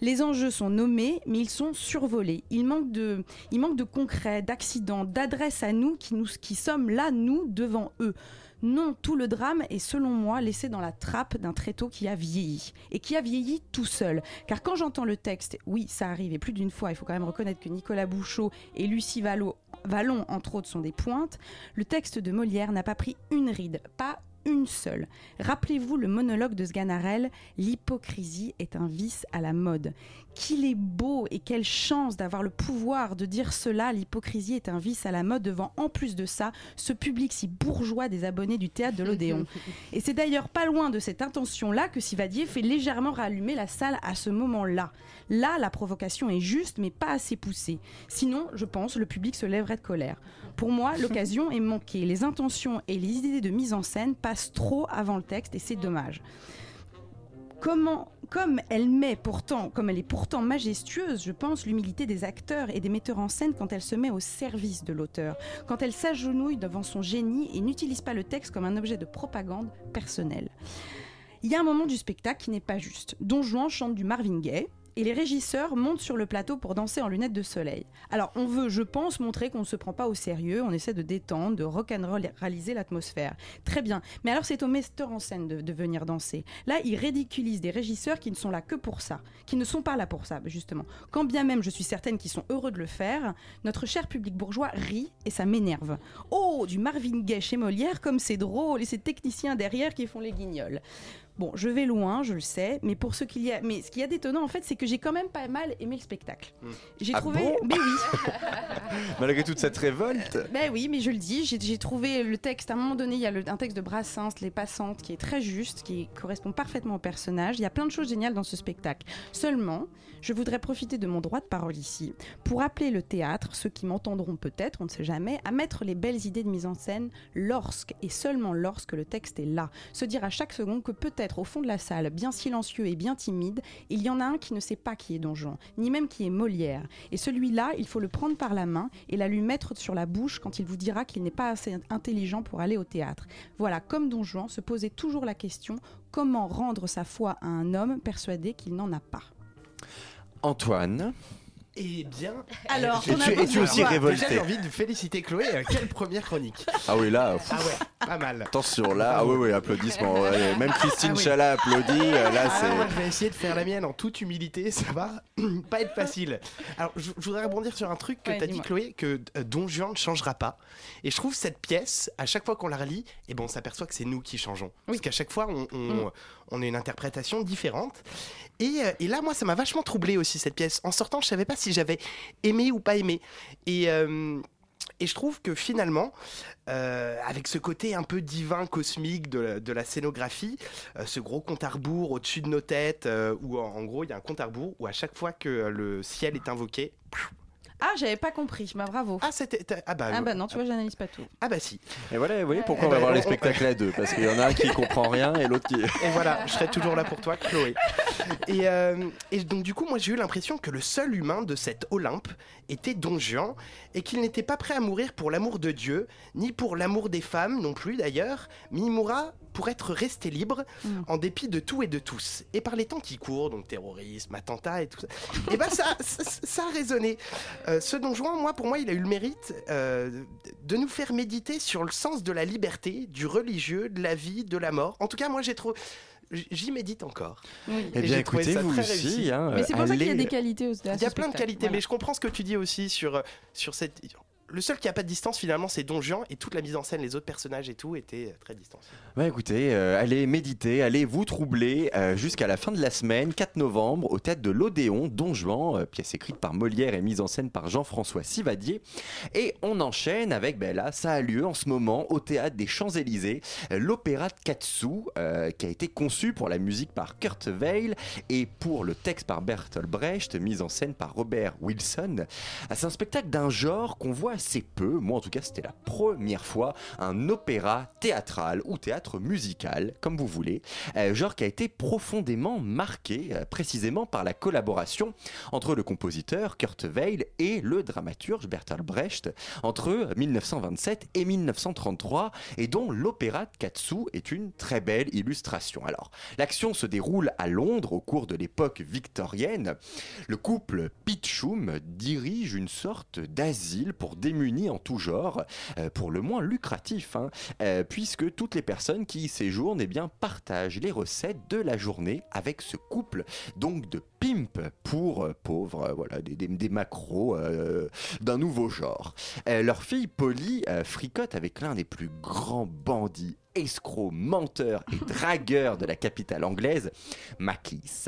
Les enjeux sont nommés, mais ils sont survolés. Il manque de, il manque de concret, d'accident, d'adresse à nous qui, nous qui sommes là, nous, devant eux. Non, tout le drame est selon moi laissé dans la trappe d'un tréteau qui a vieilli. Et qui a vieilli tout seul. Car quand j'entends le texte, oui, ça arrive et plus d'une fois, il faut quand même reconnaître que Nicolas Bouchot et Lucie Vallon, entre autres, sont des pointes, le texte de Molière n'a pas pris une ride, pas une seule. Rappelez-vous le monologue de Sganarelle, l'hypocrisie est un vice à la mode. Qu'il est beau et quelle chance d'avoir le pouvoir de dire cela, l'hypocrisie est un vice à la mode devant en plus de ça ce public si bourgeois des abonnés du théâtre de l'Odéon. Et c'est d'ailleurs pas loin de cette intention-là que Sivadier fait légèrement rallumer la salle à ce moment-là. Là, la provocation est juste mais pas assez poussée. Sinon, je pense, le public se lèverait de colère. Pour moi, l'occasion est manquée. Les intentions et les idées de mise en scène passent trop avant le texte et c'est dommage. Comment, comme elle met pourtant, comme elle est pourtant majestueuse, je pense, l'humilité des acteurs et des metteurs en scène quand elle se met au service de l'auteur, quand elle s'agenouille devant son génie et n'utilise pas le texte comme un objet de propagande personnelle. Il y a un moment du spectacle qui n'est pas juste. Don Juan chante du Marvin Gaye, et les régisseurs montent sur le plateau pour danser en lunettes de soleil. Alors on veut, je pense, montrer qu'on ne se prend pas au sérieux, on essaie de détendre, de rock'n'rolliser l'atmosphère. Très bien, mais alors c'est au metteur en scène de, de venir danser. Là, ils ridiculisent des régisseurs qui ne sont là que pour ça, qui ne sont pas là pour ça, justement. Quand bien même je suis certaine qu'ils sont heureux de le faire, notre cher public bourgeois rit et ça m'énerve. Oh, du Marvin Gaye chez Molière, comme c'est drôle, et ces techniciens derrière qui font les guignols. Bon, je vais loin, je le sais, mais pour ce qu'il y a, mais ce qu'il y a d'étonnant en fait, c'est que j'ai quand même pas mal aimé le spectacle. J'ai Ah trouvé, bon mais oui, Malgré toute cette révolte. ben oui, mais je le dis, j'ai j'ai trouvé le texte. À un moment donné, il y a le- un texte de Brassens, Les Passantes, qui est très juste, qui correspond parfaitement au personnage. Il y a plein de choses géniales dans ce spectacle. Seulement, je voudrais profiter de mon droit de parole ici pour appeler le théâtre, ceux qui m'entendront peut-être, on ne sait jamais, à mettre les belles idées de mise en scène lorsque et seulement lorsque le texte est là. Se dire à chaque seconde que peut-être au fond de la salle, bien silencieux et bien timide, il y en a un qui ne sait pas qui est Don Juan, ni même qui est Molière. Et celui-là, il faut le prendre par la main et la lui mettre sur la bouche quand il vous dira qu'il n'est pas assez intelligent pour aller au théâtre. Voilà, comme Don Juan, se posait toujours la question comment rendre sa foi à un homme persuadé qu'il n'en a pas? Antoine. Eh bien, Alors, j'ai- on a tu- aussi révolté j'ai envie de féliciter Chloé. euh, quelle première chronique Ah oui, là, pff, Ah ouais, pas mal. attention, là, ah oui, oui, applaudissements. ouais, Même Christine Ah oui. Chalat applaudit. euh, Là, moi, c'est. je vais essayer de faire la mienne en toute humilité, ça va pas être facile. Alors, je, je voudrais rebondir sur un truc que Ouais, tu as dit. Chloé, que euh, Don Juan ne changera pas. Et je trouve cette pièce, à chaque fois qu'on la relit, et bon, on s'aperçoit que c'est nous qui changeons. Parce qu'à chaque fois, on, on, Mm. on a une interprétation différente. Et, euh, et là, moi, ça m'a vachement troublé aussi, cette pièce. En sortant, je savais pas si j'avais aimé ou pas aimé. Et. euh, je trouve que finalement, euh, avec ce côté un peu divin, cosmique de la, scénographie, euh, ce gros compte à rebours au-dessus de nos têtes, où en, gros il y a un compte à rebours où à chaque fois que le ciel est invoqué. Ah, j'avais pas compris, bah bravo. Ah, c'était. Ah bah, Ah bah non, tu vois, j'analyse pas tout. Ah bah si. Et voilà, vous voyez pourquoi on va voir les spectacles à deux. Parce qu'il y en a un qui comprend rien et l'autre qui. Et voilà, je serai toujours là pour toi, Chloé. Et, euh, et donc, du coup, moi, j'ai eu l'impression que le seul humain de cet Olympe était Don Juan et qu'il n'était pas prêt à mourir pour l'amour de Dieu, ni pour l'amour des femmes non plus d'ailleurs, mais il mourra pour être resté libre Mm. en dépit de tout et de tous. Et par les temps qui courent, donc terrorisme, attentat et tout ça, et ben ça, ça, ça a résonné. Euh, ce Don Juan, moi, pour moi, il a eu le mérite euh, de nous faire méditer sur le sens de la liberté, du religieux, de la vie, de la mort. En tout cas, moi, j'ai trop. J'y médite encore. Oui. Eh Et bien, j'ai trouvé écoutez, ça vous très aussi. hein, Mais c'est pour ça qu'il y a des qualités au Il y a plein de qualités, mais je comprends ce que tu dis aussi sur, sur cette. Le seul qui a pas de distance finalement, c'est Don Juan et toute la mise en scène, les autres personnages et tout étaient euh, très distanciés. Bah écoutez, euh, allez méditer, allez vous troubler euh, jusqu'à la fin de la semaine, 4 novembre, au théâtre de l'Odéon, Don Juan, pièce écrite par Molière et mise en scène par Jean-François Sivadier. Et on enchaîne avec, ben là, ça a lieu en ce moment au théâtre des Champs-Élysées, l'opéra de Katsu, qui a été conçu pour la musique par Kurt Weill et pour le texte par Bertolt Brecht, mise en scène par Robert Wilson. C'est un spectacle d'un genre qu'on voit assez peu, moi en tout cas c'était la première fois, un opéra théâtral ou théâtre musical, comme vous voulez, euh, genre qui a été profondément marqué euh, précisément par la collaboration entre le compositeur Kurt Weill et le dramaturge Bertolt Brecht entre 1927 et 1933 et dont l'opéra de Katsu est une très belle illustration. Alors, l'action se déroule à Londres au cours de l'époque victorienne. Le couple Pitchum dirige une sorte d'asile pour démunis en tout genre, euh, pour le moins lucratif, hein, euh, puisque toutes les personnes qui y séjournent eh bien, partagent les recettes de la journée avec ce couple, donc de pimp pour euh, pauvres, voilà, des, des, macros d'un nouveau genre. Leur fille Polly fricote avec l'un des plus grands bandits escrocs, menteurs et dragueurs de la capitale anglaise, Maquis.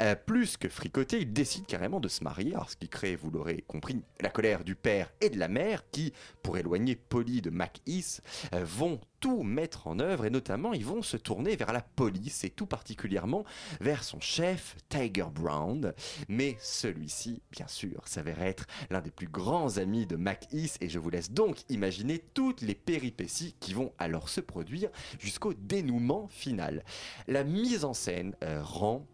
Euh, plus que fricoter, ils décident carrément de se marier, ce qui crée, vous l'aurez compris, la colère du père et de la mère qui, pour éloigner Polly de Maquis, euh, vont mettre en œuvre et notamment ils vont se tourner vers la police et tout particulièrement vers son chef Tiger Brown. Mais celui-ci, bien sûr, s'avère être l'un des plus grands amis de Mac-Is et je vous laisse donc imaginer toutes les péripéties qui vont alors se produire jusqu'au dénouement final. La mise en scène euh, rend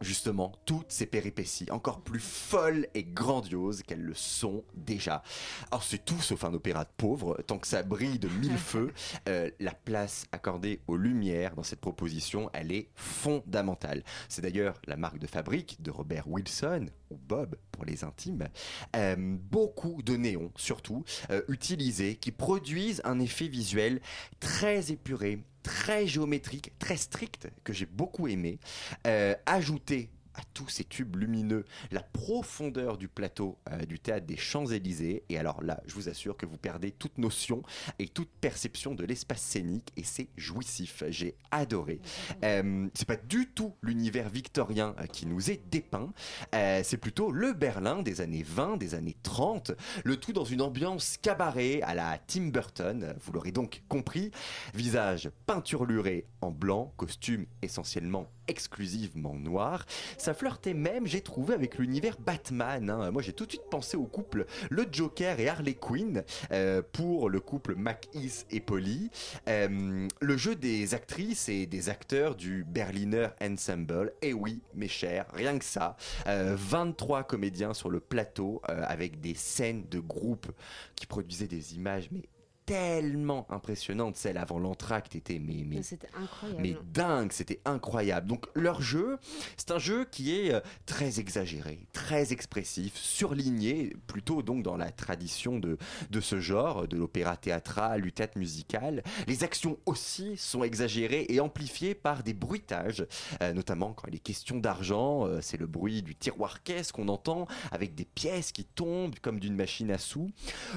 justement toutes ces péripéties encore plus folles et grandioses qu'elles le sont déjà. Alors c'est tout sauf un opéra de pauvres, tant que ça brille de mille feux, euh, la place accordée aux lumières dans cette proposition, elle est fondamentale. C'est d'ailleurs la marque de fabrique de Robert Wilson, ou Bob pour les intimes, Euh, beaucoup de néons surtout, euh, utilisés, qui produisent un effet visuel très épuré, très géométrique, très strict, que j'ai beaucoup aimé, euh, ajouté à tous ces tubes lumineux, la profondeur du plateau euh, du théâtre des Champs-Élysées. Et alors là, je vous assure que vous perdez toute notion et toute perception de l'espace scénique et c'est jouissif. J'ai adoré. Euh, c'est pas du tout l'univers victorien euh, qui nous est dépeint. Euh, c'est plutôt le Berlin des années 20, des années 30. Le tout dans une ambiance cabaret à la Tim Burton. Vous l'aurez donc compris. Visage peinturluré en blanc, costume essentiellement exclusivement noir. Ça flirtait même, j'ai trouvé, avec l'univers Batman. hein. Moi, j'ai tout de suite pensé au couple Le Joker et Harley Quinn euh, pour le couple McEase et Polly. Euh, le jeu des actrices et des acteurs du Berliner Ensemble. Et oui, mes chers, rien que ça. Euh, 23 comédiens sur le plateau euh, avec des scènes de groupe qui produisaient des images, mais tellement impressionnantes. Celle avant l'entracte était mais, mais incroyable. mais dingue, c'était incroyable. Donc leur jeu, c'est un jeu qui est euh, très exagéré, très expressif, surligné, plutôt donc dans la tradition de, de ce genre, de l'opéra théâtral, du théâtre musical. Les actions aussi sont exagérées et amplifiées par des bruitages, euh, notamment quand il est question d'argent, euh, c'est le bruit du tiroir caisse qu'on entend avec des pièces qui tombent comme d'une machine à sous.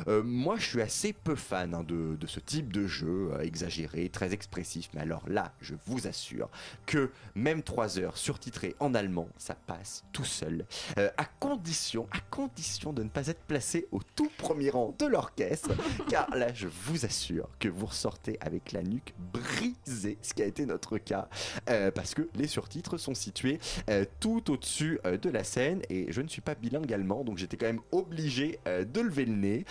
Euh, moi, je suis assez peu fan hein, de, de ce type de jeu euh, exagéré, très expressif. Mais alors là, je vous assure que même 3 heures surtitrées en allemand, ça passe tout seul. Euh, à condition, à condition de ne pas être placé au tout premier rang de l'orchestre, car là, je vous assure que vous ressortez avec la nuque brisée, ce qui a été notre cas, euh, parce que les surtitres sont situés euh, tout au-dessus de la scène et je ne suis pas bilingue allemand, donc j'étais quand même obligé de lever le nez.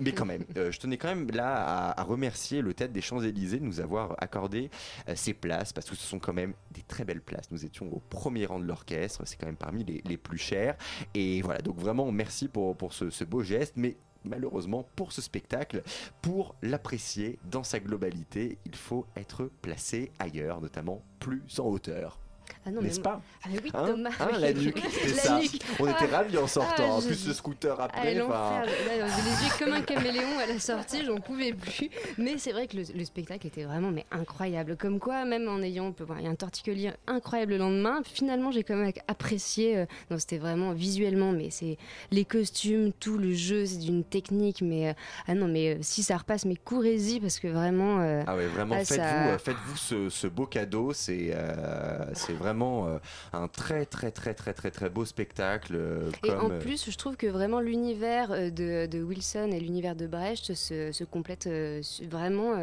Mais quand même, je tenais quand même là à, remercier le Théâtre des Champs-Élysées de nous avoir accordé euh, ces places parce que ce sont quand même des très belles places. Nous étions au premier rang de l'orchestre, c'est quand même parmi les, les plus chers. Et voilà, donc vraiment merci pour, pour ce beau geste, mais malheureusement pour ce spectacle, pour l'apprécier dans sa globalité, il faut être placé ailleurs, notamment plus en hauteur. Ah non, mais N'est-ce pas Ah mais oui, Hein Thomas. Hein, oui. la nuque, c'était La ça. nuque. On était Ah. ravis en sortant. Ah, en je- plus, le scooter Ah, après. Là, j'avais les yeux comme un caméléon à la sortie, j'en pouvais plus. Mais c'est vrai que le, le spectacle était vraiment mais incroyable. Comme quoi, même en ayant il y a un torticolis incroyable le lendemain, finalement j'ai quand même apprécié. euh, non, c'était vraiment visuellement, mais c'est les costumes, tout le jeu, c'est d'une technique. Mais euh, ah non, mais euh, si ça repasse, mais courez-y parce que vraiment. euh, Ah ouais, vraiment, ah, faites-vous ça- faites-vous ce, ce beau cadeau. C'est euh, c'est vraiment euh, un très très très très très très beau spectacle. euh, Et comme, en euh, plus, je trouve que vraiment l'univers de, de Wilson et l'univers de Brecht se, se complètent vraiment,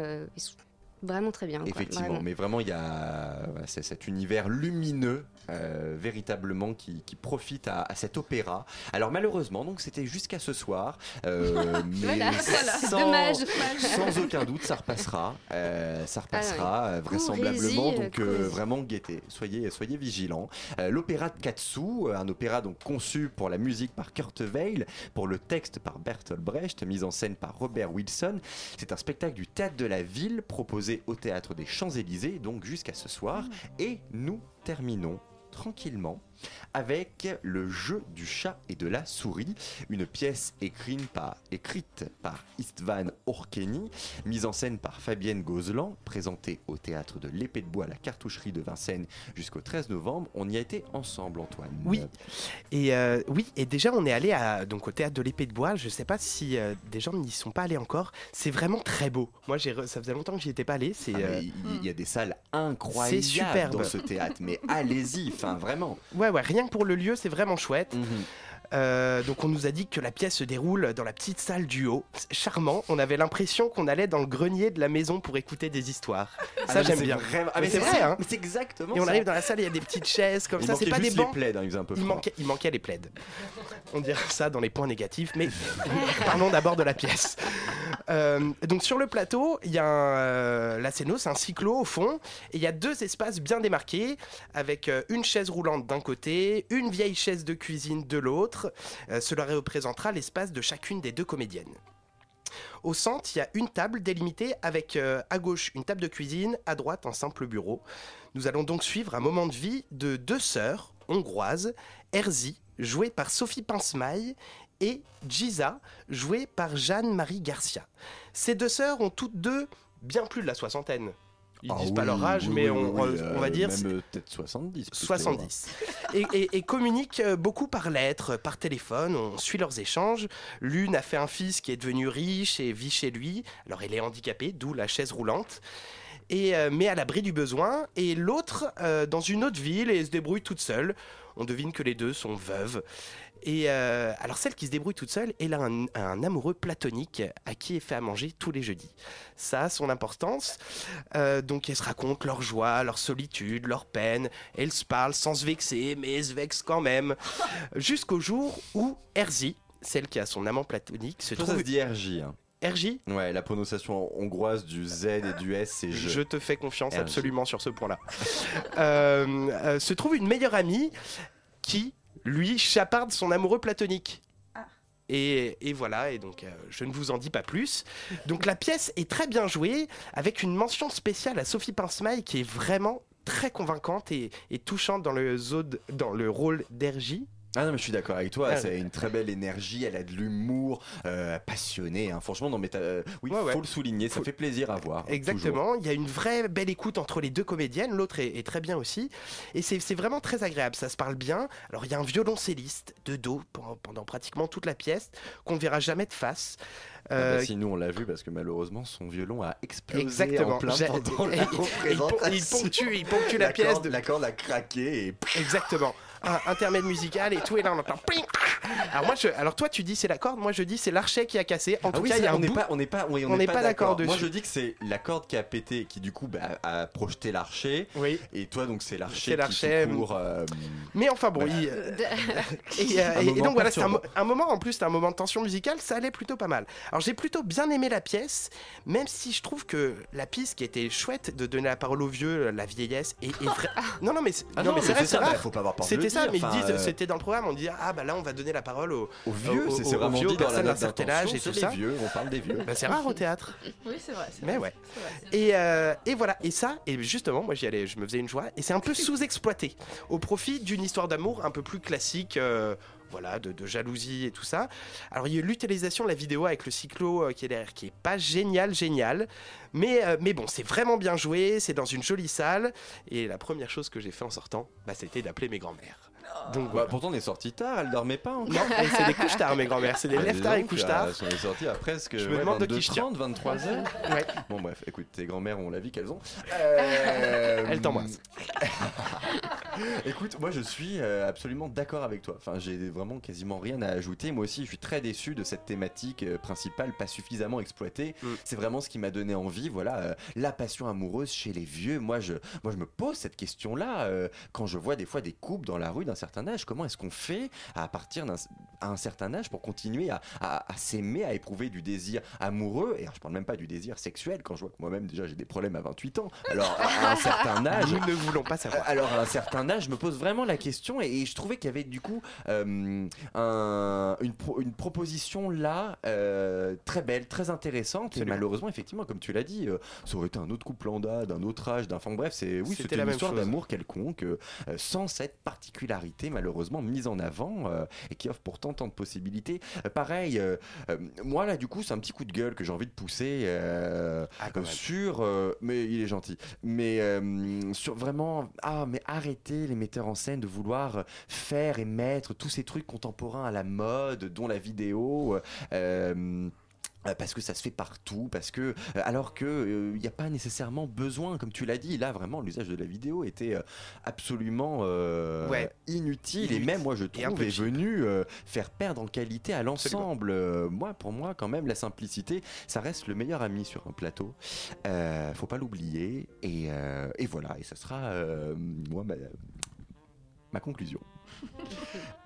vraiment très bien. quoi, Effectivement, vraiment. mais vraiment, il y a cet univers lumineux, euh, véritablement, qui, qui profite à, à cet opéra. Alors malheureusement, donc c'était jusqu'à ce soir, euh, mais Voilà, sans, dommage. sans aucun doute, ça repassera, euh, ça repassera euh, vraisemblablement. Donc vraiment guettez, soyez, soyez vigilants. L'opéra de Katsu, un opéra donc conçu pour la musique par Kurt Weill, pour le texte par Bertolt Brecht, mise en scène par Robert Wilson. C'est un spectacle du théâtre de la ville proposé au théâtre des Champs-Élysées, donc jusqu'à ce soir. Et nous terminons tranquillement avec le jeu du chat et de la souris, une pièce écrite par, écrite par Istvan Orkeni, mise en scène par Fabienne Gozlan, présentée au théâtre de l'Épée de Bois à la cartoucherie de Vincennes jusqu'au 13 novembre. On y a été ensemble, Antoine. Oui. Et euh, oui, et déjà on est allé à, donc au théâtre de l'épée de bois. Je sais pas si euh, des gens n'y sont pas allés encore. C'est vraiment très beau. Moi, re- ça faisait longtemps que j'y étais pas allé. Ah, euh, Il y, a des salles incroyables dans ce théâtre, mais allez-y, enfin vraiment. ouais, ouais. Rien que pour le lieu, c'est vraiment chouette. Mhm. Euh, donc on nous a dit que la pièce se déroule dans la petite salle du haut. Charmant. On avait l'impression qu'on allait dans le grenier de la maison pour écouter des histoires. Ah ça j'aime bien. ah, Mais mais c'est vrai. Hein c'est exactement Et on ça. arrive dans la salle, il y a des petites chaises comme Il ça. C'est pas des bancs. les hein, il un peu Il manquait, il manquait les plaids. On dirait ça dans les points négatifs, mais parlons d'abord de la pièce. Euh, donc sur le plateau, il y a un, euh, la c'est un cyclo au fond, et il y a deux espaces bien démarqués, avec euh, une chaise roulante d'un côté, une vieille chaise de cuisine de l'autre. Euh, cela représentera l'espace de chacune des deux comédiennes. Au centre, il y a une table délimitée avec euh, à gauche une table de cuisine, à droite un simple bureau. Nous allons donc suivre un moment de vie de deux sœurs hongroises, Erzi, jouée par Sophie Pincemaille, et Giza, jouée par Jeanne-Marie Garcia. Ces deux sœurs ont toutes deux bien plus de la soixantaine. Ils Ah disent oui, pas leur âge, oui, mais oui, on, on- euh, va dire Même peut-être 70. plus que 70. Et, et, et communiquent euh, beaucoup par lettres, par téléphone. On suit leurs échanges. L'une a fait un fils qui est devenu riche et vit chez lui. Alors elle est handicapée, d'où la chaise roulante. Et, euh, mais à l'abri du besoin. Et l'autre dans une autre ville et se débrouille toute seule. On devine que les deux sont veuves. Et euh, alors celle qui se débrouille toute seule, elle a un, un amoureux platonique à qui elle fait à manger tous les jeudis. Ça a son importance. Euh, donc elles se racontent leur joie, leur solitude, leur peine. Elles se parlent sans se vexer, mais elles se vexent quand même. Jusqu'au jour où Erzi, celle qui a son amant platonique, se trouve... ça se dit RJ. hein. RJ Ouais, la prononciation hongroise du Z et du S, c'est je. Je te fais confiance absolument sur ce point-là. Euh, euh, se trouve une meilleure amie qui, lui, chaparde son amoureux platonique. Et, et voilà, et donc euh, je ne vous en dis pas plus. Donc la pièce est très bien jouée, avec une mention spéciale à Sophie Pincemaille qui est vraiment très convaincante et, et touchante dans le, zode- dans le rôle d'Ergie. Ah non, mais je suis d'accord avec toi. Ah, c'est une très belle énergie. Elle a de l'humour, euh, passionné. hein. Franchement, non, mais euh, oui, Ouais, ouais. faut le souligner. Ça fait plaisir à voir. toujours. Exactement, il y a une vraie belle écoute entre les deux comédiennes, l'autre est, est très bien aussi, et c'est vraiment très agréable, ça se parle bien. Alors il y a un violoncelliste de dos pendant, pendant pratiquement toute la pièce, qu'on ne verra jamais de face. Ah bah Euh, si nous on l'a vu parce que malheureusement son violon a explosé Exactement. en plein pendant il- la il- il représentation. ponctue- il ponctue la pièce corde- de- La corde a craqué et Exactement. Un intermède musical et tout, et là on entend. pling. Alors, moi, je, alors toi tu dis c'est la corde, moi je dis c'est l'archet qui a cassé. En Ah tout oui, cas, il y a un on n'est pas, on n'est pas, oui, on n'est pas d'accord Moi, je dis que c'est la corde qui a pété, qui du coup bah, a projeté l'archer. Oui. Et toi, donc c'est qui l'archet, court, euh, Mais enfin bon, bah, il- et, euh, Un et- et moment donc voilà, c'est un, moment en plus, c'est un moment de tension musicale, ça allait plutôt pas mal. Alors j'ai plutôt bien aimé la pièce, même si je trouve que la piste qui était chouette de donner la parole aux vieux, la vieillesse, est, est vrai. Non non mais c'est Ah non, non, mais c'est vrai, c'est ça, bah, rare. faut pas avoir peur C'était ça, mais ils disent, euh, c'était dans le programme, on dit ah bah là on va donner la parole aux, aux vieux. c'est vraiment vieux, dit dans la personnes d'un certain âge et tout c'est ça. les vieux. On parle des vieux. Bah, c'est rare au théâtre. Oui, c'est vrai. c'est Mais vrai, ouais. vrai. Et, euh, et voilà, et ça, et justement, moi j'y allais, je me faisais une joie, et c'est un peu sous-exploité, au profit d'une histoire d'amour un peu plus classique, euh, voilà, de, jalousie et tout ça. Alors il y a eu l'utilisation de la vidéo avec le cyclo euh, qui est derrière, qui est pas génial, génial, mais, euh, mais bon, c'est vraiment bien joué, c'est dans une jolie salle, et la première chose que j'ai fait en sortant, bah, c'était d'appeler mes grands-mères. Donc Bah, pourtant, on est sorti tard. Elle dormait pas. encore. Non, c'est des couches tard, mes grands-mères, c'est des Ah, lève dis tard et couches tard. On est sorti à presque Je me ouais, demande de qui je 22h30, 23 heures. Ouais. Bon bref, écoute, tes grand-mères ont la vie qu'elles ont. Euh, Elle t'embrasse. écoute, moi je suis euh, absolument d'accord avec toi. Enfin, j'ai vraiment quasiment rien à ajouter. Moi aussi, je suis très déçu de cette thématique euh, principale pas suffisamment exploitée. Mm. C'est vraiment ce qui m'a donné envie. Voilà, euh, la passion amoureuse chez les vieux. Moi, je, moi, je me pose cette question-là euh, quand je vois des fois des couples dans la rue d'un certain âge. Comment est-ce qu'on fait à partir d'un un certain âge pour continuer à, à- à s'aimer, à éprouver du désir amoureux? Et alors, je parle même pas du désir sexuel quand je vois que moi-même déjà j'ai des problèmes à 28 ans. Alors, à un certain âge. Nous ne voulons pas savoir. Alors à un certain âge, je me pose vraiment la question et, et je trouvais qu'il y avait du coup euh, un- une, pro- une proposition là euh, très belle, très intéressante et malheureusement effectivement comme tu l'as dit, euh, ça aurait été un autre couple lambda, d'un autre âge, d'un enfin bref c'est oui C'était la une même histoire d'amour quelconque euh, sans cette particularité malheureusement mise en avant euh, et qui offre pourtant tant de possibilités. Euh, pareil, euh, moi là du coup c'est un petit coup de gueule que j'ai envie de pousser Ah, sur, mais il est gentil, mais sur vraiment, ah mais arrêtez les metteurs en scène de vouloir faire et mettre tous ces trucs contemporains à la mode, dont la vidéo. Euh, euh, parce que ça se fait partout, parce que euh, alors que il n'y a pas nécessairement besoin, comme tu l'as dit, là vraiment l'usage de la vidéo était euh, absolument euh, Ouais. inutile, et même moi je trouve est venu euh, faire perdre en qualité à l'ensemble. Euh, moi pour moi quand même la simplicité, ça reste le meilleur ami sur un plateau. Euh, faut pas l'oublier et, euh, et voilà et ça sera euh, moi ma, ma conclusion.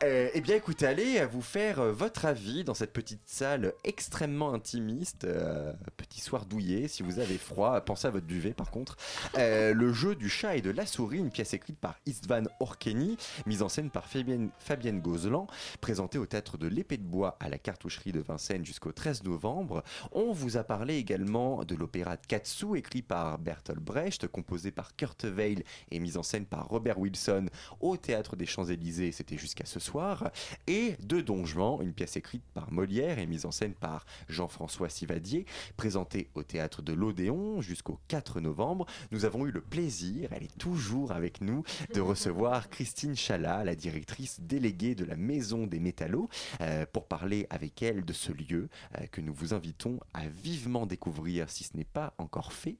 Euh, eh bien, écoutez, allez vous faire euh, votre avis dans cette petite salle extrêmement intimiste. euh, petit soir douillet, si vous avez froid, pensez à votre duvet par contre. Le jeu du chat et de la souris, une pièce écrite par Istvan Orkeni, mise en scène par Fabienne, Fabienne Gozlan, présentée au théâtre de l'Épée de Bois à la cartoucherie de Vincennes jusqu'au 13 novembre. On vous a parlé également de l'opéra Katsu, écrit par Bertolt Brecht, composé par Kurt Weill et mise en scène par Robert Wilson au théâtre des Champs-Élysées c'était jusqu'à ce soir, et de Don Juan, une pièce écrite par Molière et mise en scène par Jean-François Sivadier, présentée au théâtre de l'Odéon jusqu'au 4 novembre. Nous avons eu le plaisir, elle est toujours avec nous, de recevoir Christine Chalat, la directrice déléguée de la Maison des Métallos, euh, pour parler avec elle de ce lieu euh, que nous vous invitons à vivement découvrir si ce n'est pas encore fait.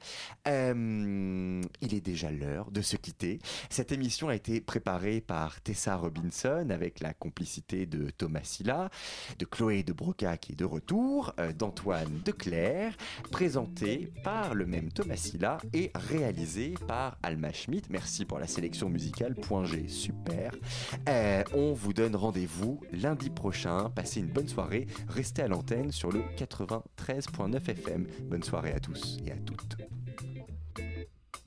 Euh, il est déjà l'heure de se quitter. Cette émission a été préparée par Tessa Robinson avec la complicité de Thomas Silla, de Chloé de Broca qui est de retour, euh, d'Antoine Declerc, présentée par le même Thomas Silla et réalisée par Alma Schmidt. Merci pour la sélection musicale. G, super. Euh, on vous donne rendez-vous lundi prochain. Passez une bonne soirée. Restez à l'antenne sur le 93.9 FM. Bonne soirée à tous et à toutes.